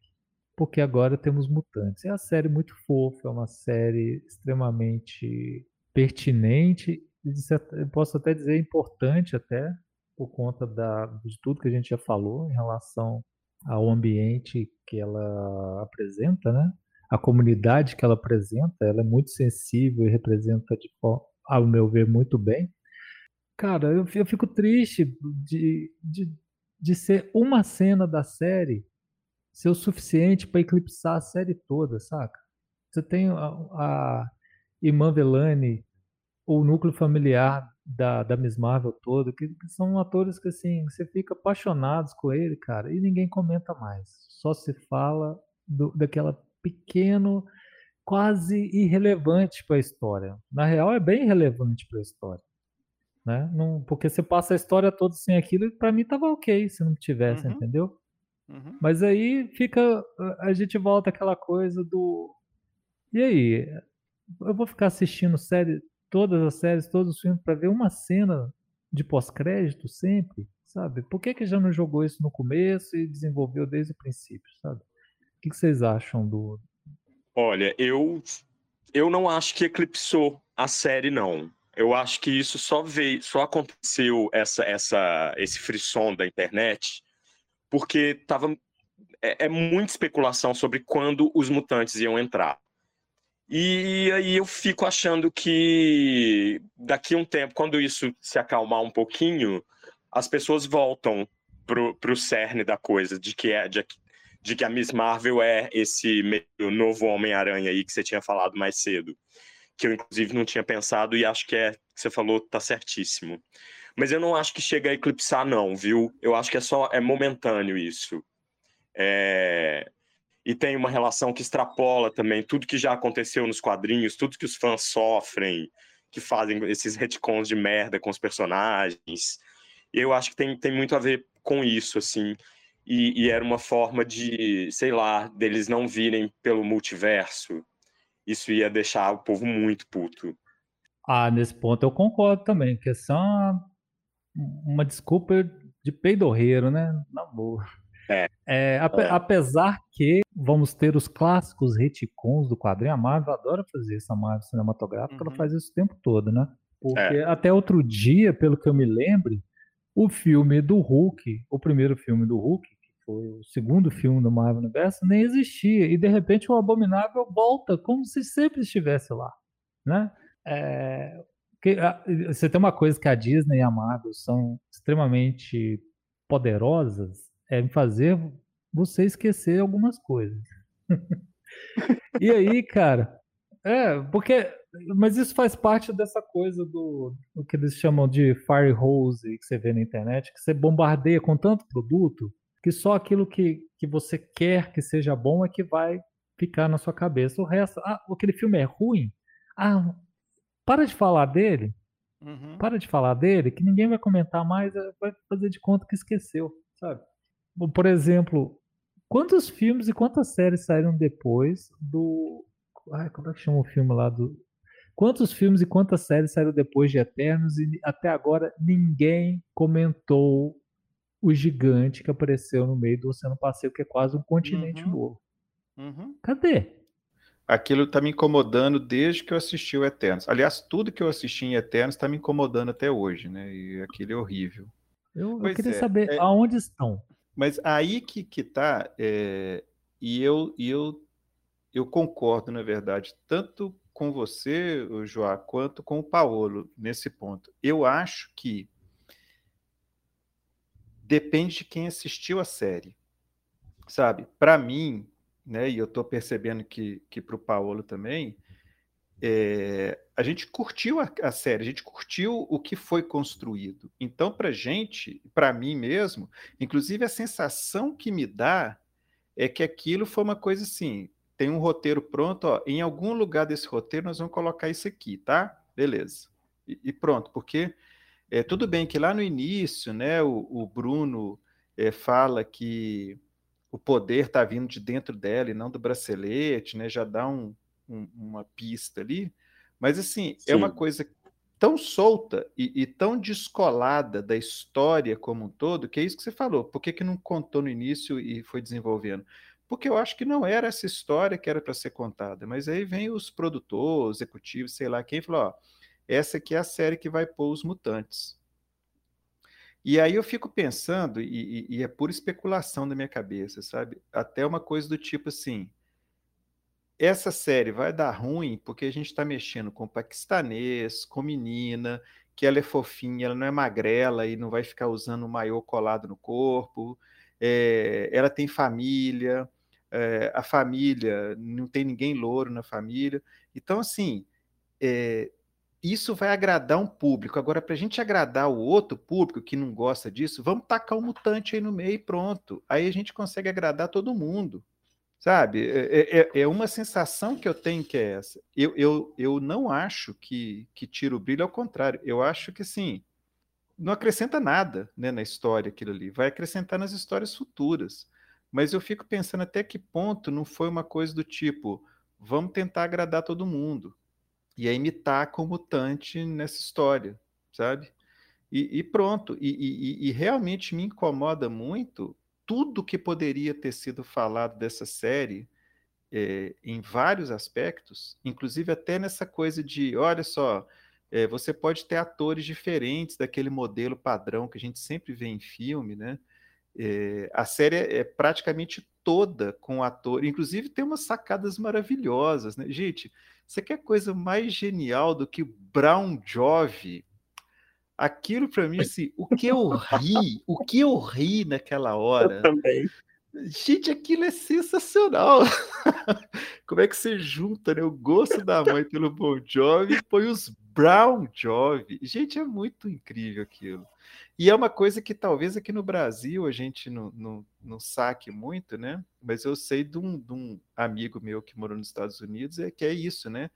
S1: Porque agora temos mutantes. É uma série muito fofa, é uma série extremamente pertinente, posso até dizer importante até, por conta da, de tudo que a gente já falou em relação ao ambiente que ela apresenta, né? A comunidade que ela apresenta, ela é muito sensível e representa, de, ao meu ver, muito bem. Cara, eu, eu fico triste de, de, de ser uma cena da série ser o suficiente para eclipsar a série toda, saca? Você tem a Iman Velani, o núcleo familiar da, da Miss Marvel todo, que, que, são atores que assim, você fica apaixonados com ele, cara, e ninguém comenta mais. Só se fala do, daquela pequeno, quase irrelevante para a história. Na real, é bem relevante para a história. Né? Não, porque você passa a história toda sem aquilo, e para mim tava ok se não tivesse, uhum. entendeu? Uhum. Mas aí fica. A gente volta aquela coisa do. E aí? Eu vou ficar assistindo série todas as séries, todos os filmes, para ver uma cena de pós-crédito sempre, sabe? Por que, que já não jogou isso no começo e desenvolveu desde o princípio, sabe? O que, que vocês acham do.
S3: Olha, eu, eu não acho que eclipsou a série, não. Eu acho que isso só veio, só aconteceu essa, essa, esse frisson da internet, porque tava é, é muita especulação sobre quando os mutantes iam entrar. E aí eu fico achando que daqui a um tempo, quando isso se acalmar um pouquinho, as pessoas voltam pro, pro cerne da coisa, de que é de, de que a Miss Marvel é esse meio novo Homem-Aranha aí que você tinha falado mais cedo. Que eu, inclusive, não tinha pensado e acho que é que você falou tá certíssimo. Mas eu não acho que chega a eclipsar, não, viu? Eu acho que é só é momentâneo isso. É e tem uma relação que extrapola também tudo que já aconteceu nos quadrinhos, tudo que os fãs sofrem, que fazem esses retcons de merda com os personagens. Eu acho que tem, tem muito a ver com isso, assim. E, e era uma forma de, sei lá, deles não virem pelo multiverso. Isso ia deixar o povo muito puto.
S1: Ah, nesse ponto eu concordo também, que é só uma, uma desculpa de peidorreiro, né? Na boa. É. É, ape, é. Apesar que vamos ter os clássicos retcons do quadrinho, a Marvel adora fazer isso, a Marvel cinematográfica, uhum. ela faz isso o tempo todo, né? Porque é. até outro dia, pelo que eu me lembro, o filme do Hulk, o primeiro filme do Hulk, que foi o segundo filme do Marvel Universo, nem existia. E de repente o Abominável volta como se sempre estivesse lá, né? É, que, a, você tem uma coisa que a Disney e a Marvel são extremamente poderosas, é em fazer você esquecer algumas coisas. (laughs) e aí, cara, é, porque. Mas isso faz parte dessa coisa do, do que eles chamam de fire hose que você vê na internet, que você bombardeia com tanto produto que só aquilo que, que você quer que seja bom é que vai ficar na sua cabeça. O resto, ah, aquele filme é ruim. Ah, para de falar dele. Uhum. Para de falar dele, que ninguém vai comentar mais, vai fazer de conta que esqueceu, sabe? Por exemplo, quantos filmes e quantas séries saíram depois do. Ai, como é que chama o filme lá do. Quantos filmes e quantas séries saíram depois de Eternos e até agora ninguém comentou o gigante que apareceu no meio do Oceano Pacífico, que é quase um continente uhum. novo. Uhum. Cadê?
S2: aquilo está me incomodando desde que eu assisti o Eternos. Aliás, tudo que eu assisti em Eternos está me incomodando até hoje, né? E aquilo é horrível.
S1: Eu, eu queria é, saber é, aonde estão.
S2: Mas aí que que tá, é, e eu e eu eu concordo, na verdade, tanto com você, João, quanto com o Paulo nesse ponto. Eu acho que depende de quem assistiu a série, sabe? Para mim, né? E eu estou percebendo que, que para o Paulo também, é, a gente curtiu a, a, série, a gente curtiu o que foi construído. Então, para gente, para mim mesmo, inclusive a sensação que me dá é que aquilo foi uma coisa assim: tem um roteiro pronto, ó, em algum lugar desse roteiro nós vamos colocar isso aqui, tá? Beleza. E, e pronto, porque é, tudo bem que lá no início, né, o, o Bruno é, fala que o poder está vindo de dentro dela e não do bracelete, né? Já dá um, um, uma pista ali. Mas assim, Sim. é uma coisa tão solta e, e, tão descolada da história como um todo, que é isso que você falou. Por que, que não contou no início e foi desenvolvendo? Porque eu acho que não era essa história que era para ser contada. Mas aí vem os produtores, executivos, sei lá quem, falou: ó, essa aqui é a série que vai pôr os mutantes. E aí eu fico pensando, e, e, é pura especulação da minha cabeça, sabe? Até uma coisa do tipo assim: essa série vai dar ruim porque a gente está mexendo com paquistanês, com menina, que ela é fofinha, ela não é magrela e não vai ficar usando o maiô colado no corpo, é, ela tem família, é, a família, não tem ninguém louro na família. Então, assim, é, isso vai agradar um público. Agora, para a gente agradar o outro público que não gosta disso, vamos tacar um mutante aí no meio e pronto. Aí a gente consegue agradar todo mundo. Sabe? É, é, é, é uma sensação que eu tenho que é essa. Eu, eu, eu não acho que, que tira o brilho, ao contrário. Eu acho que, sim, não acrescenta nada né, na história aquilo ali. Vai acrescentar nas histórias futuras. Mas eu fico pensando até que ponto não foi uma coisa do tipo, vamos tentar agradar todo mundo e aí imitar como mutante nessa história, sabe? E, e pronto. E, e, e, realmente me incomoda muito tudo que poderia ter sido falado dessa série é, em vários aspectos, inclusive até nessa coisa de, olha só, é, você pode ter atores diferentes daquele modelo padrão que a gente sempre vê em filme, né? É, a série é praticamente toda com ator, inclusive tem umas sacadas maravilhosas, né? Gente, você quer coisa mais genial do que Brown Jove? Aquilo para mim, assim, o que eu ri, o que eu ri naquela hora. Eu também. Gente, aquilo é sensacional. (laughs) Como é que você junta né, o gosto da mãe pelo Bon Jovi e põe os Brown Jovi? Gente, é muito incrível aquilo. E é uma coisa que talvez aqui no Brasil a gente não, não, não saque muito, né? Mas eu sei de um, de um amigo meu que morou nos Estados Unidos, é que é isso, né?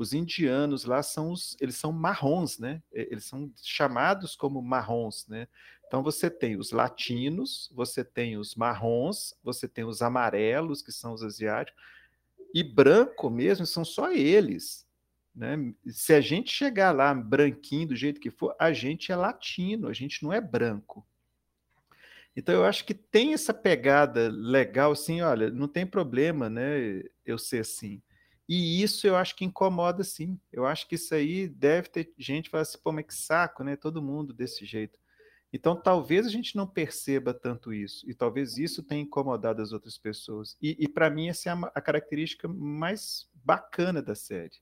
S2: Os indianos lá são os, eles são marrons, né? Eles são chamados como marrons, né? Então você tem os latinos, você tem os marrons, você tem os amarelos, que são os asiáticos, e branco mesmo são só eles. Né? Se a gente chegar lá branquinho do jeito que for, a gente é latino, a gente não é branco. Então eu acho que tem essa pegada legal, assim, olha, não tem problema, né, eu ser assim. E isso eu acho que incomoda, sim. Eu acho que isso aí deve ter gente que fala assim, pô, mas que saco, né? Todo mundo desse jeito. Então talvez a gente não perceba tanto isso, e talvez isso tenha incomodado as outras pessoas. E, e para mim essa é a, a característica mais bacana da série.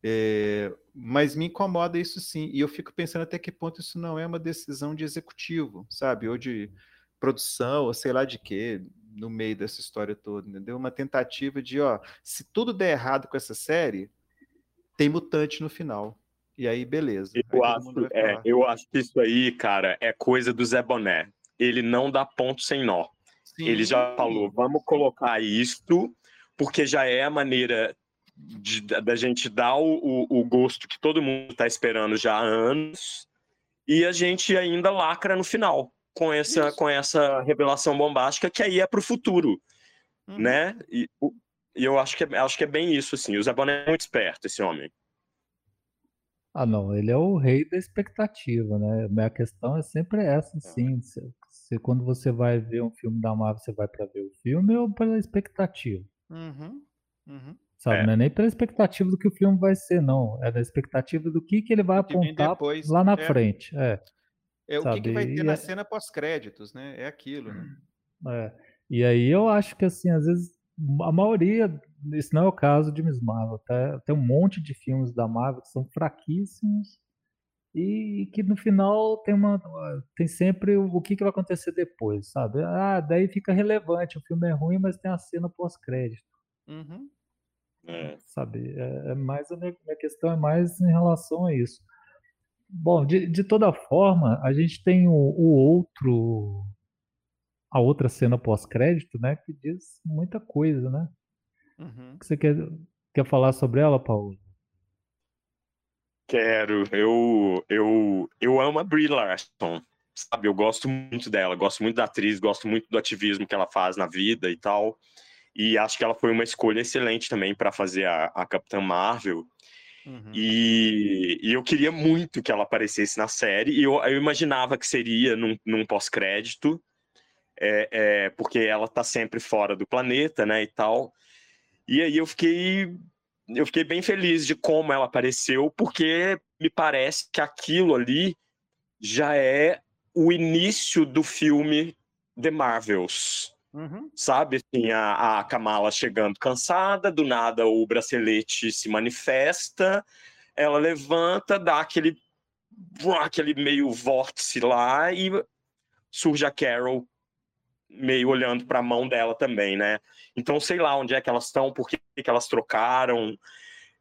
S2: É, mas me incomoda isso sim, e eu fico pensando até que ponto isso não é uma decisão de executivo, sabe? Ou de produção, ou sei lá de quê, no meio dessa história toda, entendeu? Uma tentativa de, ó, se tudo der errado com essa série, tem mutante no final. E aí, beleza.
S3: Eu,
S2: aí
S3: acho, é, eu acho que isso aí, cara, é coisa do Zé Boné. Ele não dá ponto sem nó. Sim. Ele já falou, vamos colocar isto, porque já é a maneira de, da gente dar o, o, o gosto que todo mundo está esperando já há anos, e a gente ainda lacra no final com essa, com essa revelação bombástica que aí é para o futuro, hum. né? E, e, eu acho que, é, acho que é bem isso, assim. O Zé Boné é muito esperto, esse homem.
S1: Ah, não, ele é o rei da expectativa, né? A minha questão é sempre essa, é. sim. Se, se quando você vai ver um filme da Marvel, você vai para ver o filme ou pela expectativa? Uhum, uhum. Sabe? É. Não é nem pela expectativa do que o filme vai ser, não. É da expectativa do que, que ele vai apontar lá na é. frente. É,
S2: é o que, que, vai ter na é cena pós-créditos, né? É aquilo, né? (clears throat)
S1: É. E aí eu acho que, assim, às vezes, a maioria, isso não é o caso de Miss Marvel, tá? Tem um monte de filmes da Marvel que são fraquíssimos e que no final tem uma tem sempre o, o que, que vai acontecer depois, sabe? Ah, daí fica relevante, o filme é ruim, mas tem a cena pós-crédito. Uhum. É. Sabe? É, é, mais a minha, minha, questão é mais em relação a isso. Bom, de, de toda forma, a gente tem o, o outro a outra cena pós-crédito, né, que diz muita coisa, né? Uhum. Você quer, quer falar sobre ela, Paulo?
S3: Quero. Eu, eu, eu amo a Brie Larson, sabe? Eu gosto muito dela, gosto muito da atriz, gosto muito do ativismo que ela faz na vida e tal. E acho que ela foi uma escolha excelente também para fazer a, a Capitã Marvel. Uhum. E, e, eu queria muito que ela aparecesse na série. E eu, eu imaginava que seria num, num pós-crédito, é, é, porque ela tá sempre fora do planeta, né? E tal. E aí eu fiquei. Eu fiquei bem feliz de como ela apareceu, porque me parece que aquilo ali já é o início do filme The Marvels. Uhum. Sabe, assim, a, a Kamala chegando cansada, do nada o bracelete se manifesta, ela levanta, dá aquele, aquele meio vórtice lá e surge a Carol meio olhando para a mão dela também, né? Então, sei lá onde é que elas estão, por que, que elas trocaram.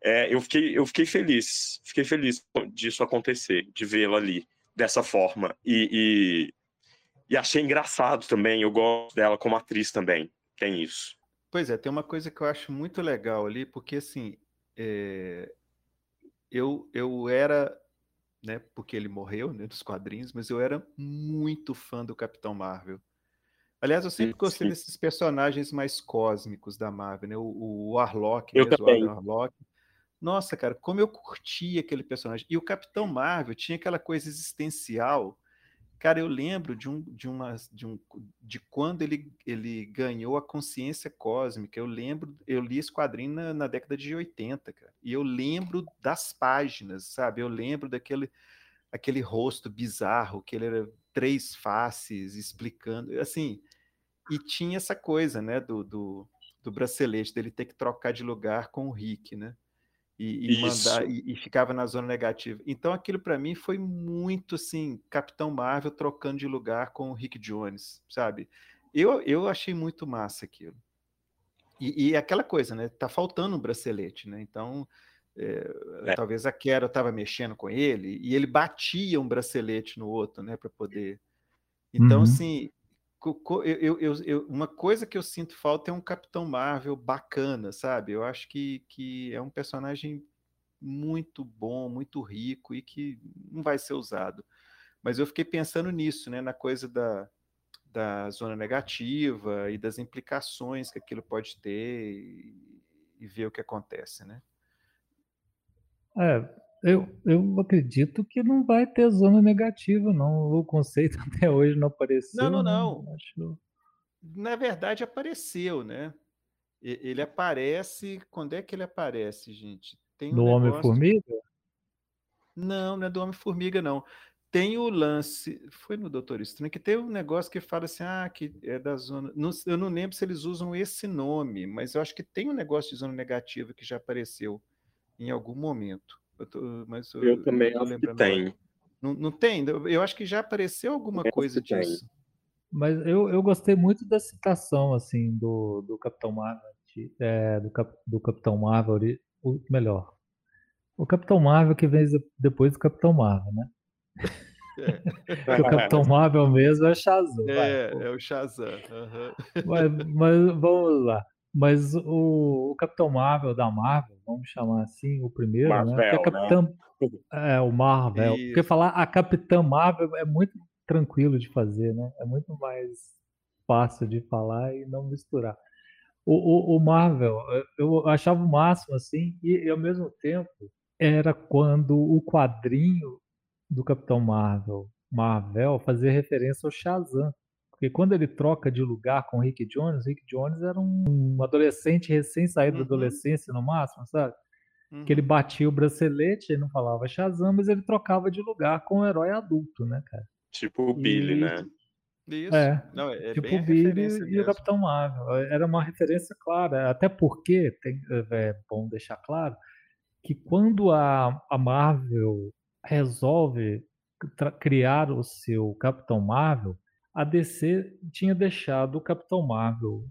S3: É, eu, fiquei, eu fiquei feliz, fiquei feliz disso acontecer, de vê-la ali dessa forma. E, e e achei engraçado também, eu gosto dela como atriz também, tem isso.
S2: Pois é, tem uma coisa que eu acho muito legal ali, porque assim, é... eu, eu era, né, porque ele morreu né, nos quadrinhos, mas eu era muito fã do Capitão Marvel. Aliás, eu sempre gostei Sim. desses personagens mais cósmicos da Marvel, né? O, o Warlock,
S3: eu mesmo, também.
S2: o Warlock. Nossa, cara, como eu curtia aquele personagem. E o Capitão Marvel tinha aquela coisa existencial Cara, eu lembro de um de uma de um de quando ele, ele ganhou a consciência cósmica. Eu lembro, eu li esse quadrinho na, na década de 80, cara. E eu lembro das páginas, sabe? Eu lembro daquele aquele rosto bizarro, que ele era três faces explicando, assim, e tinha essa coisa, né, do, do, do bracelete dele ter que trocar de lugar com o Rick, né? E, e mandar e, e, ficava na zona negativa. Então aquilo para mim foi muito assim, Capitão Marvel trocando de lugar com o Rick Jones, sabe? Eu, eu achei muito massa aquilo. E, e aquela coisa, né? Tá faltando um bracelete, né? Então é, é. talvez a Kera estava mexendo com ele e ele batia um bracelete no outro, né? Para poder. Então uhum. assim eu, eu, eu, uma coisa que eu sinto falta é um Capitão Marvel bacana, sabe? Eu acho que, que é um personagem muito bom, muito rico e que não vai ser usado. Mas eu fiquei pensando nisso, né? Na coisa da, da zona negativa e das implicações que aquilo pode ter e, e ver o que acontece, né?
S1: É, Eu, eu acredito que não vai ter zona negativa, não. O conceito (laughs) até hoje não apareceu.
S2: Não, não,
S1: né?
S2: não.
S1: Acho...
S2: Na verdade, apareceu, né? Ele aparece. Quando é que ele aparece, gente?
S1: Tem um no negócio... Homem-Formiga?
S2: Não, não é do Homem-Formiga, não. Tem o lance. Foi no Doutor Estranho que tem um negócio que fala assim: ah, que é da zona. Não, eu não lembro se eles usam esse nome, mas eu acho que tem um negócio de zona negativa que já apareceu em algum momento.
S3: Eu, tô, mas eu, eu também acho que tem.
S2: Não, não, tem? Eu acho que já apareceu alguma eu coisa disso. Tem.
S1: Mas eu, eu gostei muito da citação assim do, do Capitão Marvel, é, do, Cap, do Capitão Marvel, o melhor. O Capitão Marvel que vem depois do Capitão Marvel, né? É. (laughs) o Capitão Marvel mesmo é o Shazam.
S2: É, vai, é o Shazam. Uhum.
S1: Mas, mas, vamos lá. Mas o, o, Capitão Marvel da Marvel, vamos chamar assim, o primeiro, Marvel, né? Porque Capitão, né? É, o Marvel. Isso. Porque falar a Capitã Marvel é muito tranquilo de fazer, né? É muito mais fácil de falar e não misturar. O, o, o Marvel, eu achava o máximo assim, e, e ao mesmo tempo era quando o quadrinho do Capitão Marvel, Marvel, fazia referência ao Shazam. Porque quando ele troca de lugar com o Rick Jones, Rick Jones era um adolescente recém-saído uhum. da adolescência no máximo, sabe? Uhum. Que ele batia o bracelete, ele não falava Shazam, mas ele trocava de lugar com o herói adulto, né, cara?
S3: Tipo o Billy, e... né?
S2: Isso. É, não, é
S1: tipo o Billy e o Capitão Marvel. Era uma referência clara, até porque, tem, é bom deixar claro, que quando a, a Marvel resolve criar o seu Capitão Marvel, a DC tinha deixado o Capitão Marvel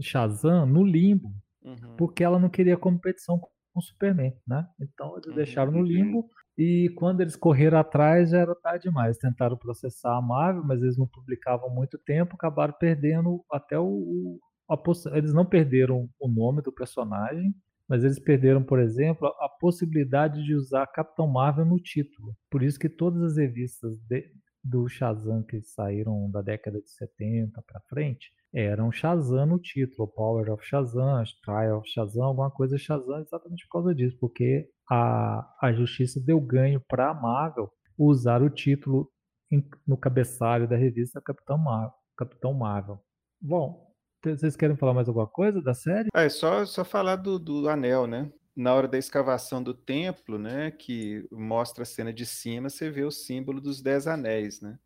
S1: Shazam no limbo, uhum. porque ela não queria competição com o Superman, né? Então eles uhum. deixaram no limbo e quando eles correram atrás já era tarde demais. Tentaram processar a Marvel, mas eles não publicavam muito tempo, acabaram perdendo até o, o a, eles não perderam o nome do personagem, mas eles perderam, por exemplo, a possibilidade de usar Capitão Marvel no título. Por isso que todas as revistas de, do Shazam que saíram da década de 70 para frente eram Shazam no título, Power of Shazam, Trial of Shazam, alguma coisa Shazam, exatamente por causa disso, porque a, a justiça deu ganho para a Marvel usar o título em, no cabeçalho da revista Capitão Marvel. Capitão Marvel. Bom, vocês querem falar mais alguma coisa da série?
S2: É só, só falar do, do anel, né? Na hora da escavação do templo, né, que mostra a cena de cima, você vê o símbolo dos dez anéis, né?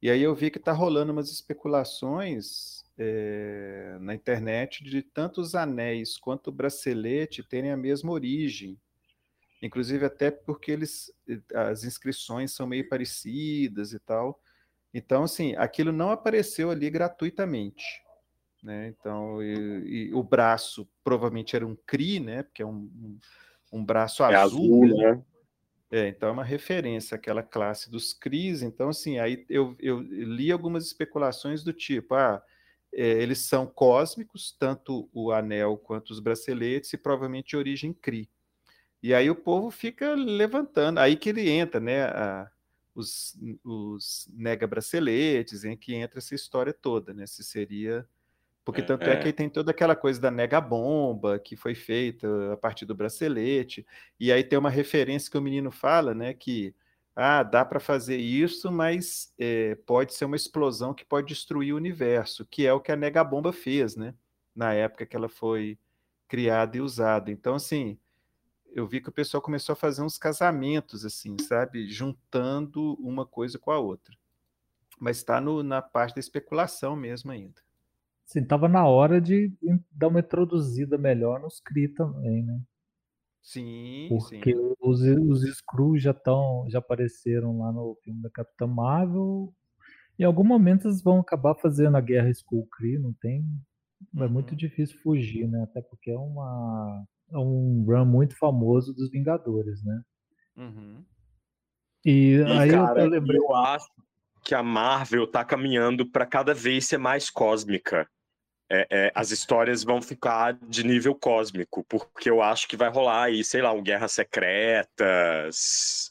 S2: E aí eu vi que está rolando umas especulações é, na internet de tanto os anéis quanto o bracelete terem a mesma origem. Inclusive até porque eles, as inscrições são meio parecidas e tal. Então, assim, aquilo não apareceu ali gratuitamente. Né? Então, e, e o braço provavelmente era um CRI, né? Porque é um, um, braço é azul, azul né? É, então é uma referência àquela classe dos CRIs. Então, assim, aí eu, eu li algumas especulações do tipo, ah, é, eles são cósmicos, tanto o anel quanto os braceletes, e provavelmente de origem CRI. E aí o povo fica levantando, aí que ele entra, né? A, os, os nega braceletes, em que entra essa história toda, né? Se seria porque é, tanto é. é que tem toda aquela coisa da nega bomba que foi feita a partir do bracelete. E aí tem uma referência que o menino fala, né? Que ah, dá para fazer isso, mas é, pode ser uma explosão que pode destruir o universo, que é o que a nega bomba fez, né? Na época que ela foi criada e usada. Então, assim, eu vi que o pessoal começou a fazer uns casamentos, assim, sabe? Juntando uma coisa com a outra. Mas está na parte da especulação mesmo ainda.
S1: Sim, tava na hora de dar uma introduzida melhor nos Kree também, né?
S2: Sim,
S1: Porque
S2: sim.
S1: os, os Skrulls já estão, já apareceram lá no filme da Capitã Marvel. Em algum momento eles vão acabar fazendo a guerra Skull Kree, não tem, é muito uhum. difícil fugir, né? Até porque é uma é um run muito famoso dos Vingadores, né?
S2: Uhum.
S1: E, e aí cara, eu, eu lembrei.
S3: Eu acho que a Marvel tá caminhando para cada vez ser mais cósmica é, é, as histórias vão ficar de nível cósmico, porque eu acho que vai rolar aí, sei lá, um Guerras Secretas,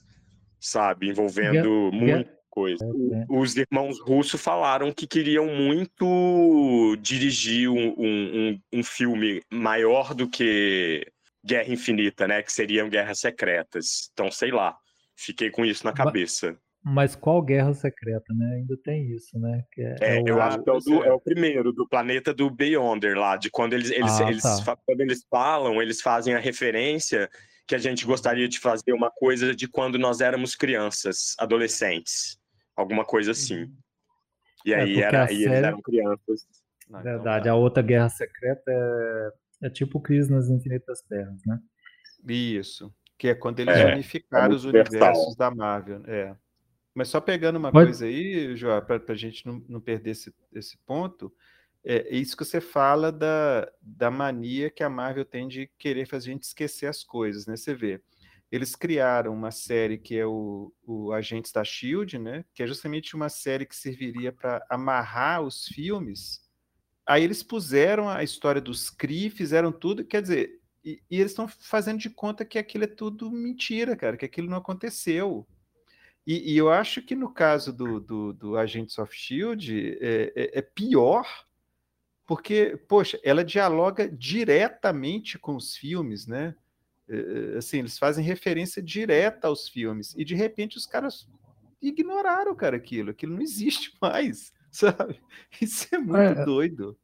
S3: sabe, envolvendo muita coisa. É, é. Os irmãos russos falaram que queriam muito dirigir um, um, um filme maior do que Guerra Infinita, né? Que seriam guerras secretas. Então, sei lá. Fiquei com isso na cabeça.
S1: Mas qual guerra secreta, né? Ainda tem isso, né?
S3: É, é, é, o... eu acho que é o, do, é o, primeiro, do planeta do Beyonder lá, de quando eles, eles, ah, eles, tá. quando eles falam, eles fazem a referência que a gente gostaria de fazer uma coisa de quando nós éramos crianças, adolescentes. Alguma coisa assim. Uhum. E é, aí era, série... eles eram crianças.
S1: Ah, então Verdade, então, a outra guerra secreta é, é tipo Crise nas Infinitas Terras, né?
S2: Isso. Que é quando eles é, unificaram os universos da Marvel. É. Mas só pegando uma Pode... coisa aí, João, para a gente não, não perder esse, esse ponto, é isso que você fala da, da mania que a Marvel tem de querer fazer a gente esquecer as coisas, né? Você vê, eles criaram uma série que é o, o Agentes da Shield, né? Que é justamente uma série que serviria para amarrar os filmes. Aí eles puseram a história dos Kree, fizeram tudo, quer dizer, e, e eles estão fazendo de conta que aquilo é tudo mentira, cara, que aquilo não aconteceu. E, e, eu acho que no caso do, do, do Agents of Shield é, é, é, pior, porque, poxa, ela dialoga diretamente com os filmes, né? É, é assim, eles fazem referência direta aos filmes, e de repente os caras ignoraram, cara, aquilo. Aquilo não existe (laughs) mais, sabe? Isso é muito é, doido.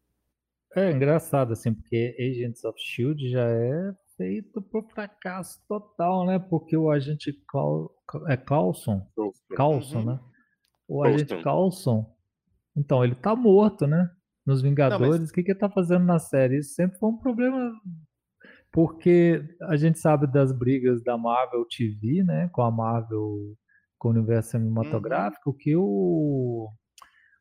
S1: É engraçado, assim, porque Agents of Shield já é feito por fracasso total, né? Porque o agente Cal... é Carlson, Carlson, uhum. né? O agente Carlson, então ele tá morto, né? Nos Vingadores, o mas... que que ele tá fazendo na série? Isso sempre foi um problema, porque a gente sabe das brigas da Marvel TV, né? Com a Marvel, com o universo cinematográfico, uhum. que o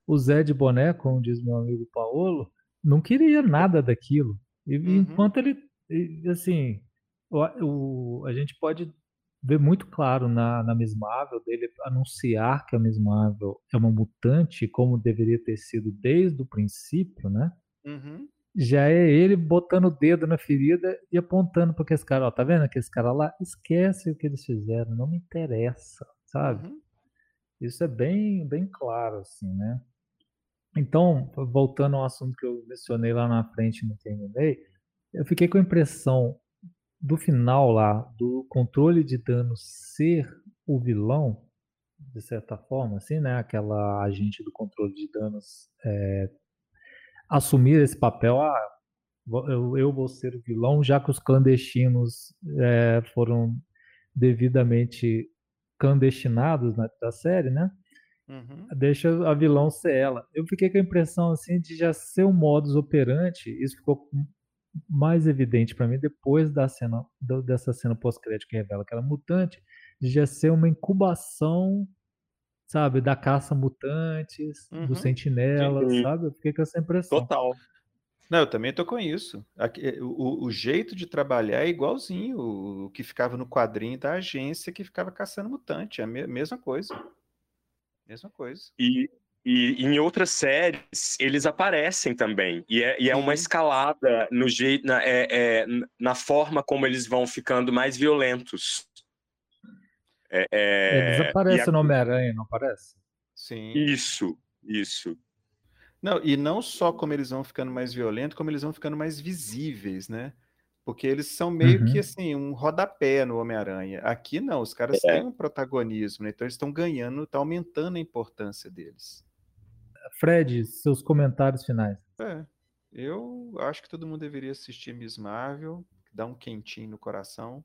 S1: o Zé de Boné, como diz meu amigo Paolo, não queria nada daquilo. E uhum. enquanto ele e, assim, o, o, a gente pode ver muito claro na, na Miss Marvel dele anunciar que a Miss Marvel é uma mutante, como deveria ter sido desde o princípio, né? Uhum. Já é ele botando o dedo na ferida e apontando para esse cara, ó, tá vendo aquele cara lá? Esquece o que eles fizeram, não me interessa, sabe? Uhum. Isso é bem, bem claro, assim, né? Então, voltando ao assunto que eu mencionei lá na frente e não terminei, eu fiquei com a impressão do final lá, do controle de danos ser o vilão, de certa forma, assim, né? Aquela agente do controle de danos é, assumir esse papel, ah, eu, eu, vou ser o vilão, já que os clandestinos é, foram devidamente clandestinados na, da série, né? Uhum. Deixa a vilão ser ela. Eu fiquei com a impressão assim de já ser um modus operandi. Isso ficou mais evidente para mim depois da cena dessa cena pós-crédito que revela que ela é mutante, de já ser uma incubação, sabe, da caça mutantes, uhum. do sentinela, Sim. sabe? Eu fiquei com essa impressão.
S3: Total.
S2: Não, eu também tô com isso. O, o, jeito de trabalhar é igualzinho o que ficava no quadrinho da agência que ficava caçando mutante. É a mesma coisa. Mesma coisa.
S3: E, e em outras séries, eles aparecem também. E é, e é uma escalada no jeito, na, é, é, na forma como eles vão ficando mais violentos.
S1: É, é eles aparecem a... no Homem-Aranha, não aparece?
S3: Sim. Isso, isso.
S2: Não, e não só como eles vão ficando mais violentos, como eles vão ficando mais visíveis, né? Porque eles são meio uhum. que assim, um rodapé no Homem-Aranha. Aqui não, os caras é. têm um protagonismo, né? então eles estão ganhando, está aumentando a importância deles.
S1: Fred, seus comentários finais.
S2: É, eu acho que todo mundo deveria assistir Miss Marvel, dá um quentinho no coração.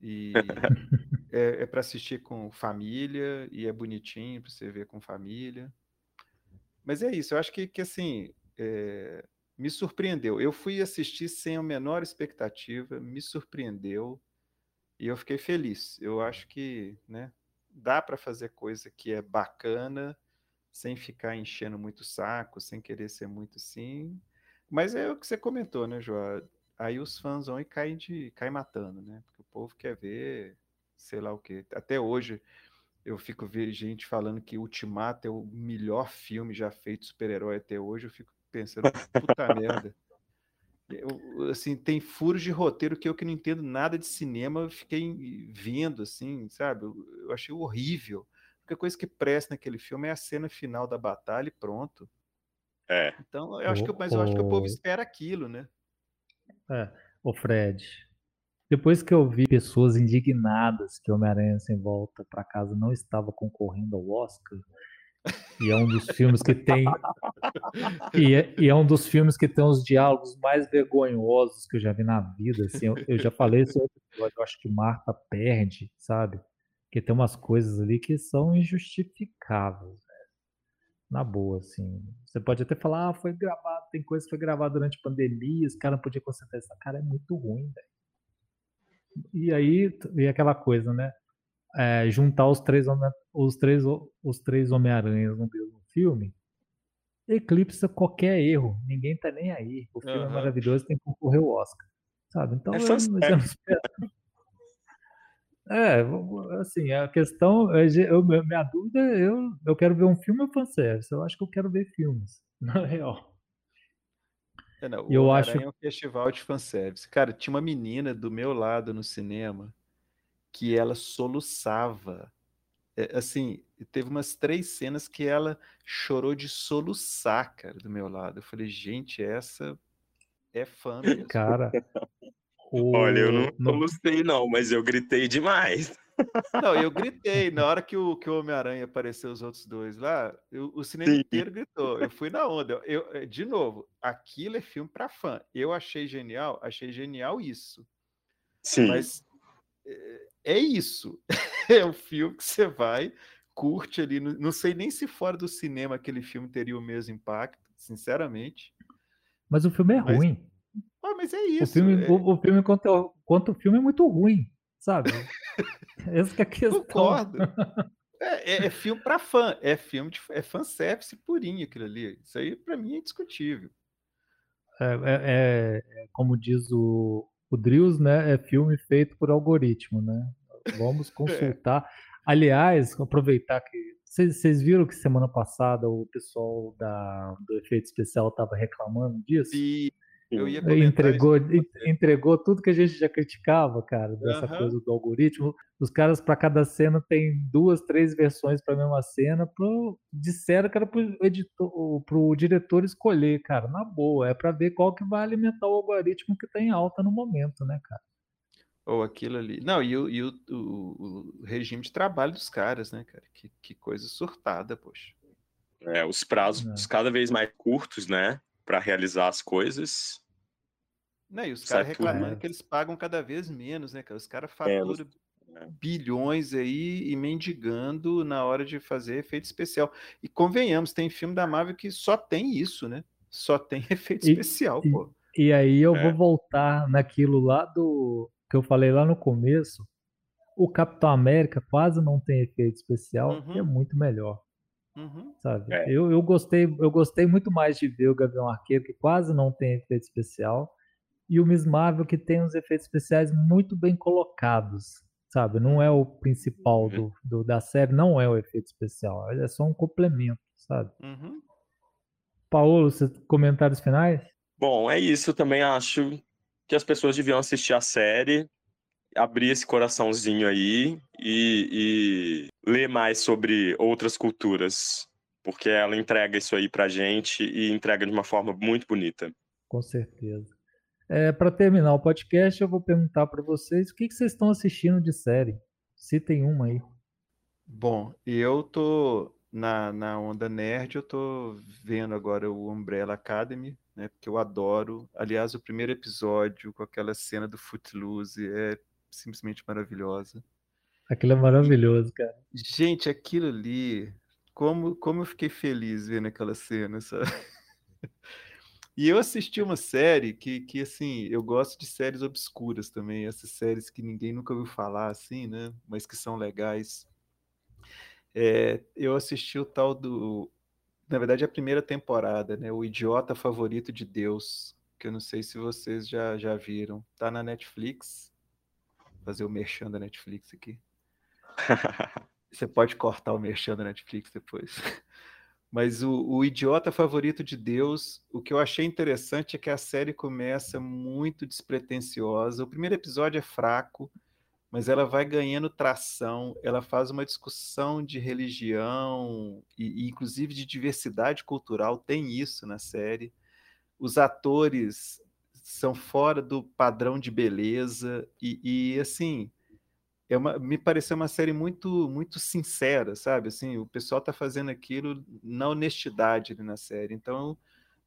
S2: E (laughs) é, é para assistir com família e é bonitinho para você ver com família. Mas é isso, eu acho que, que assim, é, me surpreendeu. Eu fui assistir sem a menor expectativa, me surpreendeu e eu fiquei feliz. Eu acho que né, dá para fazer coisa que é bacana sem ficar enchendo muito saco, sem querer ser muito sim. Mas é o que você comentou, né, João? Aí os fãs vão e caem, de, caem matando, né? Porque o povo quer ver, sei lá o quê. Até hoje eu fico vendo gente falando que Ultimato é o melhor filme já feito super-herói até hoje. Eu fico pensando, puta merda. Eu, assim, tem furos de roteiro que eu que não entendo nada de cinema, fiquei vendo, assim, sabe? Eu, eu achei horrível única coisa que presta naquele filme é a cena final da batalha e pronto.
S3: É.
S2: Então, eu acho que, mas eu acho que o povo espera aquilo, né?
S1: É. Ô Fred, depois que eu vi pessoas indignadas que Homem-Aranha Sem Volta para Casa não estava concorrendo ao Oscar, e é um dos filmes que tem. E é, e é, um dos filmes que tem os diálogos mais vergonhosos que eu já vi na vida. Assim, eu, eu já falei isso eu acho que Marta perde, sabe? Porque tem umas coisas ali que são injustificáveis. Na boa, assim. Você pode até falar, ah, foi gravado, tem coisa que foi gravada durante pandemia, os caras não podiam concentrar. Essa cara é muito ruim, velho. E aí, e aquela coisa, né? É, juntar os três, os três, os três Homem-Aranhas no mesmo filme eclipsa qualquer erro. Ninguém tá nem aí. O filme uhum. é maravilhoso, tem que concorrer o Oscar. Sabe? Então, é eu, eu, eu, é, assim, a questão, eu, minha dúvida, eu, eu quero ver um filme ou fanservice? Eu acho que eu quero ver filmes, (laughs) na real.
S2: É, não, eu acho é um festival de fanservice. Cara, tinha uma menina do meu lado no cinema que ela soluçava. É, assim, teve umas três cenas que ela chorou de soluçar, cara, do meu lado. Eu falei, gente, essa é fã mesmo.
S1: Cara, (laughs)
S3: o... Olha, eu não, não não, mas eu gritei demais.
S2: Não, eu (laughs) gritei. Na hora que o, que o Homem-Aranha apareceu, os outros dois lá, eu, o cinema Sim. inteiro gritou. Eu fui na onda. Eu, eh, de novo, aquilo é filme para fã. Eu achei genial, achei genial isso.
S3: Sim.
S2: Mas é, é isso. (laughs) É o filme que você vai, curte ali. Não sei nem se fora do cinema aquele filme teria o mesmo impacto, sinceramente.
S1: Mas o filme é mas... ruim.
S2: Mas é isso.
S1: O filme, é... o, o, filme quanto, quanto o filme é muito ruim, sabe? (laughs) Essa que é a questão.
S2: Concordo. (laughs) É, é, é filme para fã, é filme de é fanservice purinho aquilo ali. Isso aí para mim é discutível.
S1: É, é, é, é, como diz o, o Drills, né? É filme feito por algoritmo, né? Vamos (laughs) consultar. Aliás, aproveitar que vocês viram que semana passada o pessoal da, do efeito especial estava reclamando disso?
S2: Sim. Eu ia
S1: entregou, entregou tudo que a gente já criticava, cara, dessa uhum. coisa do algoritmo. Os caras, para cada cena, tem duas, três versões para a mesma cena. Pro, disseram que era pro, editor, pro diretor escolher, cara, na boa. É para ver qual que vai alimentar o algoritmo que está em alta no momento, né, cara?
S2: Ou aquilo ali. Não, e, o, e o, o, o, regime de trabalho dos caras, né, cara? Que, que coisa surtada, poxa.
S3: É, os prazos é. cada vez mais curtos, né? Para realizar as coisas.
S2: Não, e os caras reclamando que eles pagam cada vez menos, né, cara? Os caras faturam é, bilhões aí e mendigando na hora de fazer efeito especial. E convenhamos, tem filme da Marvel que só tem isso, né? Só tem (laughs) efeito e, especial,
S1: e,
S2: pô.
S1: E aí eu é. vou voltar naquilo lá do que eu falei lá no começo. O Capitão América quase não tem efeito especial, uhum. que é muito melhor. Uhum. Sabe? É. Eu, eu, gostei, eu gostei muito mais de ver o Gavião Arqueiro, que quase não tem efeito especial, e o Miss Marvel, que tem uns efeitos especiais muito bem colocados. Sabe? Não é o principal uhum. do, do, da série, não é o efeito especial, é só um complemento, sabe? Uhum. Paulo, comentários finais?
S3: Bom, é isso. Eu também acho que as pessoas deviam assistir a série abrir esse coraçãozinho aí e, e ler mais sobre outras culturas, porque ela entrega isso aí pra gente e entrega de uma forma muito bonita.
S1: Com certeza. É, para terminar o podcast, eu vou perguntar para vocês o que, que vocês estão assistindo de série. Citem uma aí.
S2: Bom, eu tô na, na onda nerd, eu tô vendo agora o Umbrella Academy, né? Porque eu adoro. Aliás, o primeiro episódio com aquela cena do Footloose é simplesmente maravilhosa.
S1: Aquilo é maravilhoso, cara.
S2: Gente, aquilo ali, como, como eu fiquei feliz vendo aquela cena, sabe? E eu assisti uma série que, que, assim, eu gosto de séries obscuras também, essas séries que ninguém nunca ouviu falar, assim, né? Mas que são legais. É, eu assisti o tal do. Na verdade, a primeira temporada, né? O Idiota Favorito de Deus, que eu não sei se vocês já, já viram. Tá na Netflix fazer o merchan da Netflix aqui. (laughs) Você pode cortar o merchan da Netflix depois. (laughs) Mas o, o, idiota favorito de Deus, o que eu achei interessante é que a série começa muito despretensiosa. O primeiro episódio é fraco, mas ela vai ganhando tração. Ela faz uma discussão de religião e, e inclusive de diversidade cultural. Tem isso na série. Os atores são fora do padrão de beleza e, e assim é uma, me pareceu uma série muito muito sincera, sabe? Assim, o pessoal está fazendo aquilo na honestidade na série. Então,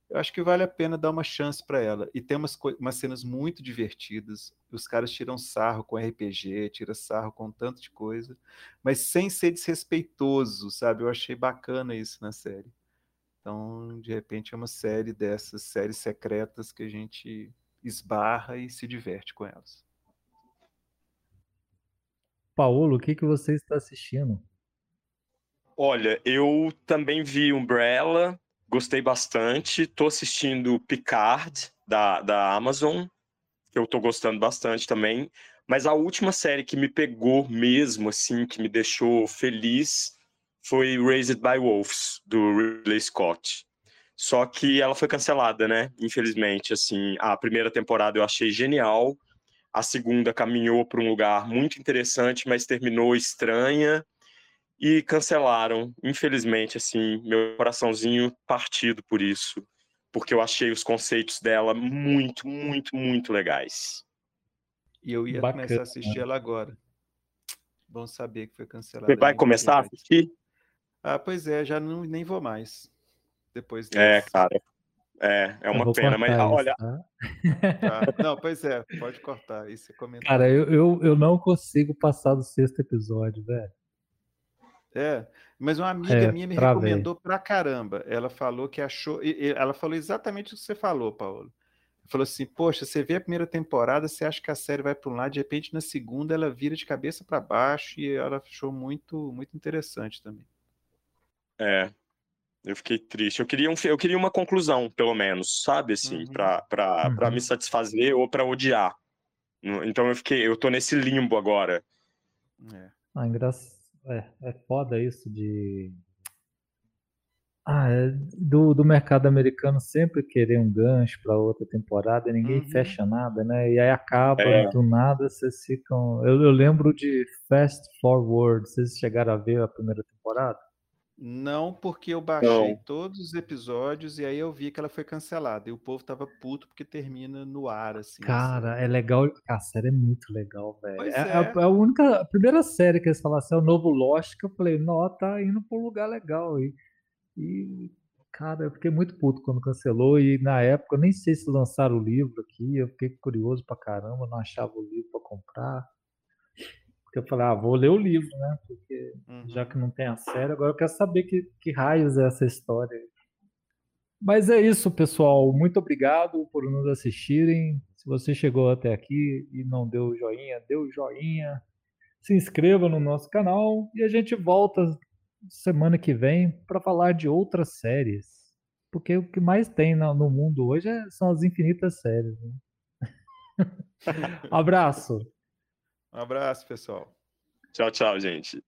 S2: eu acho que vale a pena dar uma chance para ela. E tem umas, umas cenas muito divertidas. Os caras tiram sarro com RPG, tiram sarro com tanto de coisa, mas sem ser desrespeitoso, sabe? Eu achei bacana isso na série. Então, de repente, é uma série dessas séries secretas que a gente esbarra e se diverte com elas.
S1: Paulo, o que, que você está assistindo?
S3: Olha, eu também vi Umbrella, gostei bastante. Estou assistindo Picard, da, da Amazon, que eu estou gostando bastante também. Mas a última série que me pegou mesmo, assim, que me deixou feliz, foi Raised by Wolves, do Ridley Scott. Só que ela foi cancelada, né? Infelizmente, assim, a primeira temporada eu achei genial, a segunda caminhou para um lugar muito interessante, mas terminou estranha e cancelaram. Infelizmente, assim, meu coraçãozinho partido por isso, porque eu achei os conceitos dela muito, muito, muito legais.
S2: E eu ia Bacana. começar a assistir ela agora. Bom saber que foi cancelada.
S3: Você vai começar a assistir?
S2: Ah, pois é, já não, nem vou mais. Depois
S3: é, desse. É, cara. É, é uma pena, mas isso, olha. Tá?
S2: Tá. (laughs) Não, pois é, pode cortar. Isso é comentário.
S1: Cara, eu, eu, eu não consigo passar do sexto episódio, velho.
S2: É, mas uma amiga é, minha me recomendou ver. pra caramba. Ela falou que achou. Ela falou exatamente o que você falou, Paulo. Falou assim: Poxa, você vê a primeira temporada, você acha que a série vai para um lado, de repente na segunda ela vira de cabeça para baixo e ela achou muito, muito interessante também.
S3: É, eu fiquei triste. Eu queria, um, eu queria uma conclusão, pelo menos, sabe? Assim, uhum. para uhum. me satisfazer ou para odiar. Então eu fiquei, eu tô nesse limbo agora.
S1: É. Ah, engraçado. É, é foda isso de. Ah, é do, do mercado americano sempre querer um gancho para outra temporada e ninguém uhum. fecha nada, né? E aí acaba, é. do nada vocês ficam. Eu, eu lembro de Fast Forward, vocês chegaram a ver a primeira temporada?
S2: Não, porque eu baixei Não. todos os episódios e aí eu vi que ela foi cancelada. E o povo tava puto porque termina no ar, assim.
S1: Cara, assim. é legal. A série é muito legal, velho. É, é. é, a, única, a primeira série que eles falaram assim, é o novo Lost, que eu falei, não, tá indo pra um lugar legal. E, e, cara, eu fiquei muito puto quando cancelou. E na época, eu nem sei se lançaram o livro aqui. Eu fiquei curioso pra caramba, não achava o livro pra comprar. Porque eu falei, ah, vou ler o livro, né? Porque uhum. já que não tem a série, agora eu quero saber que, que raios é essa história. Mas é isso, pessoal. Muito obrigado por nos assistirem. Se você chegou até aqui e não deu joinha, deu joinha. Se inscreva no nosso canal e a gente volta semana que vem para falar de outras séries. Porque o que mais tem no mundo hoje é, são as infinitas séries. Né? (laughs) Abraço.
S2: Um abraço, pessoal.
S3: Tchau, tchau, gente.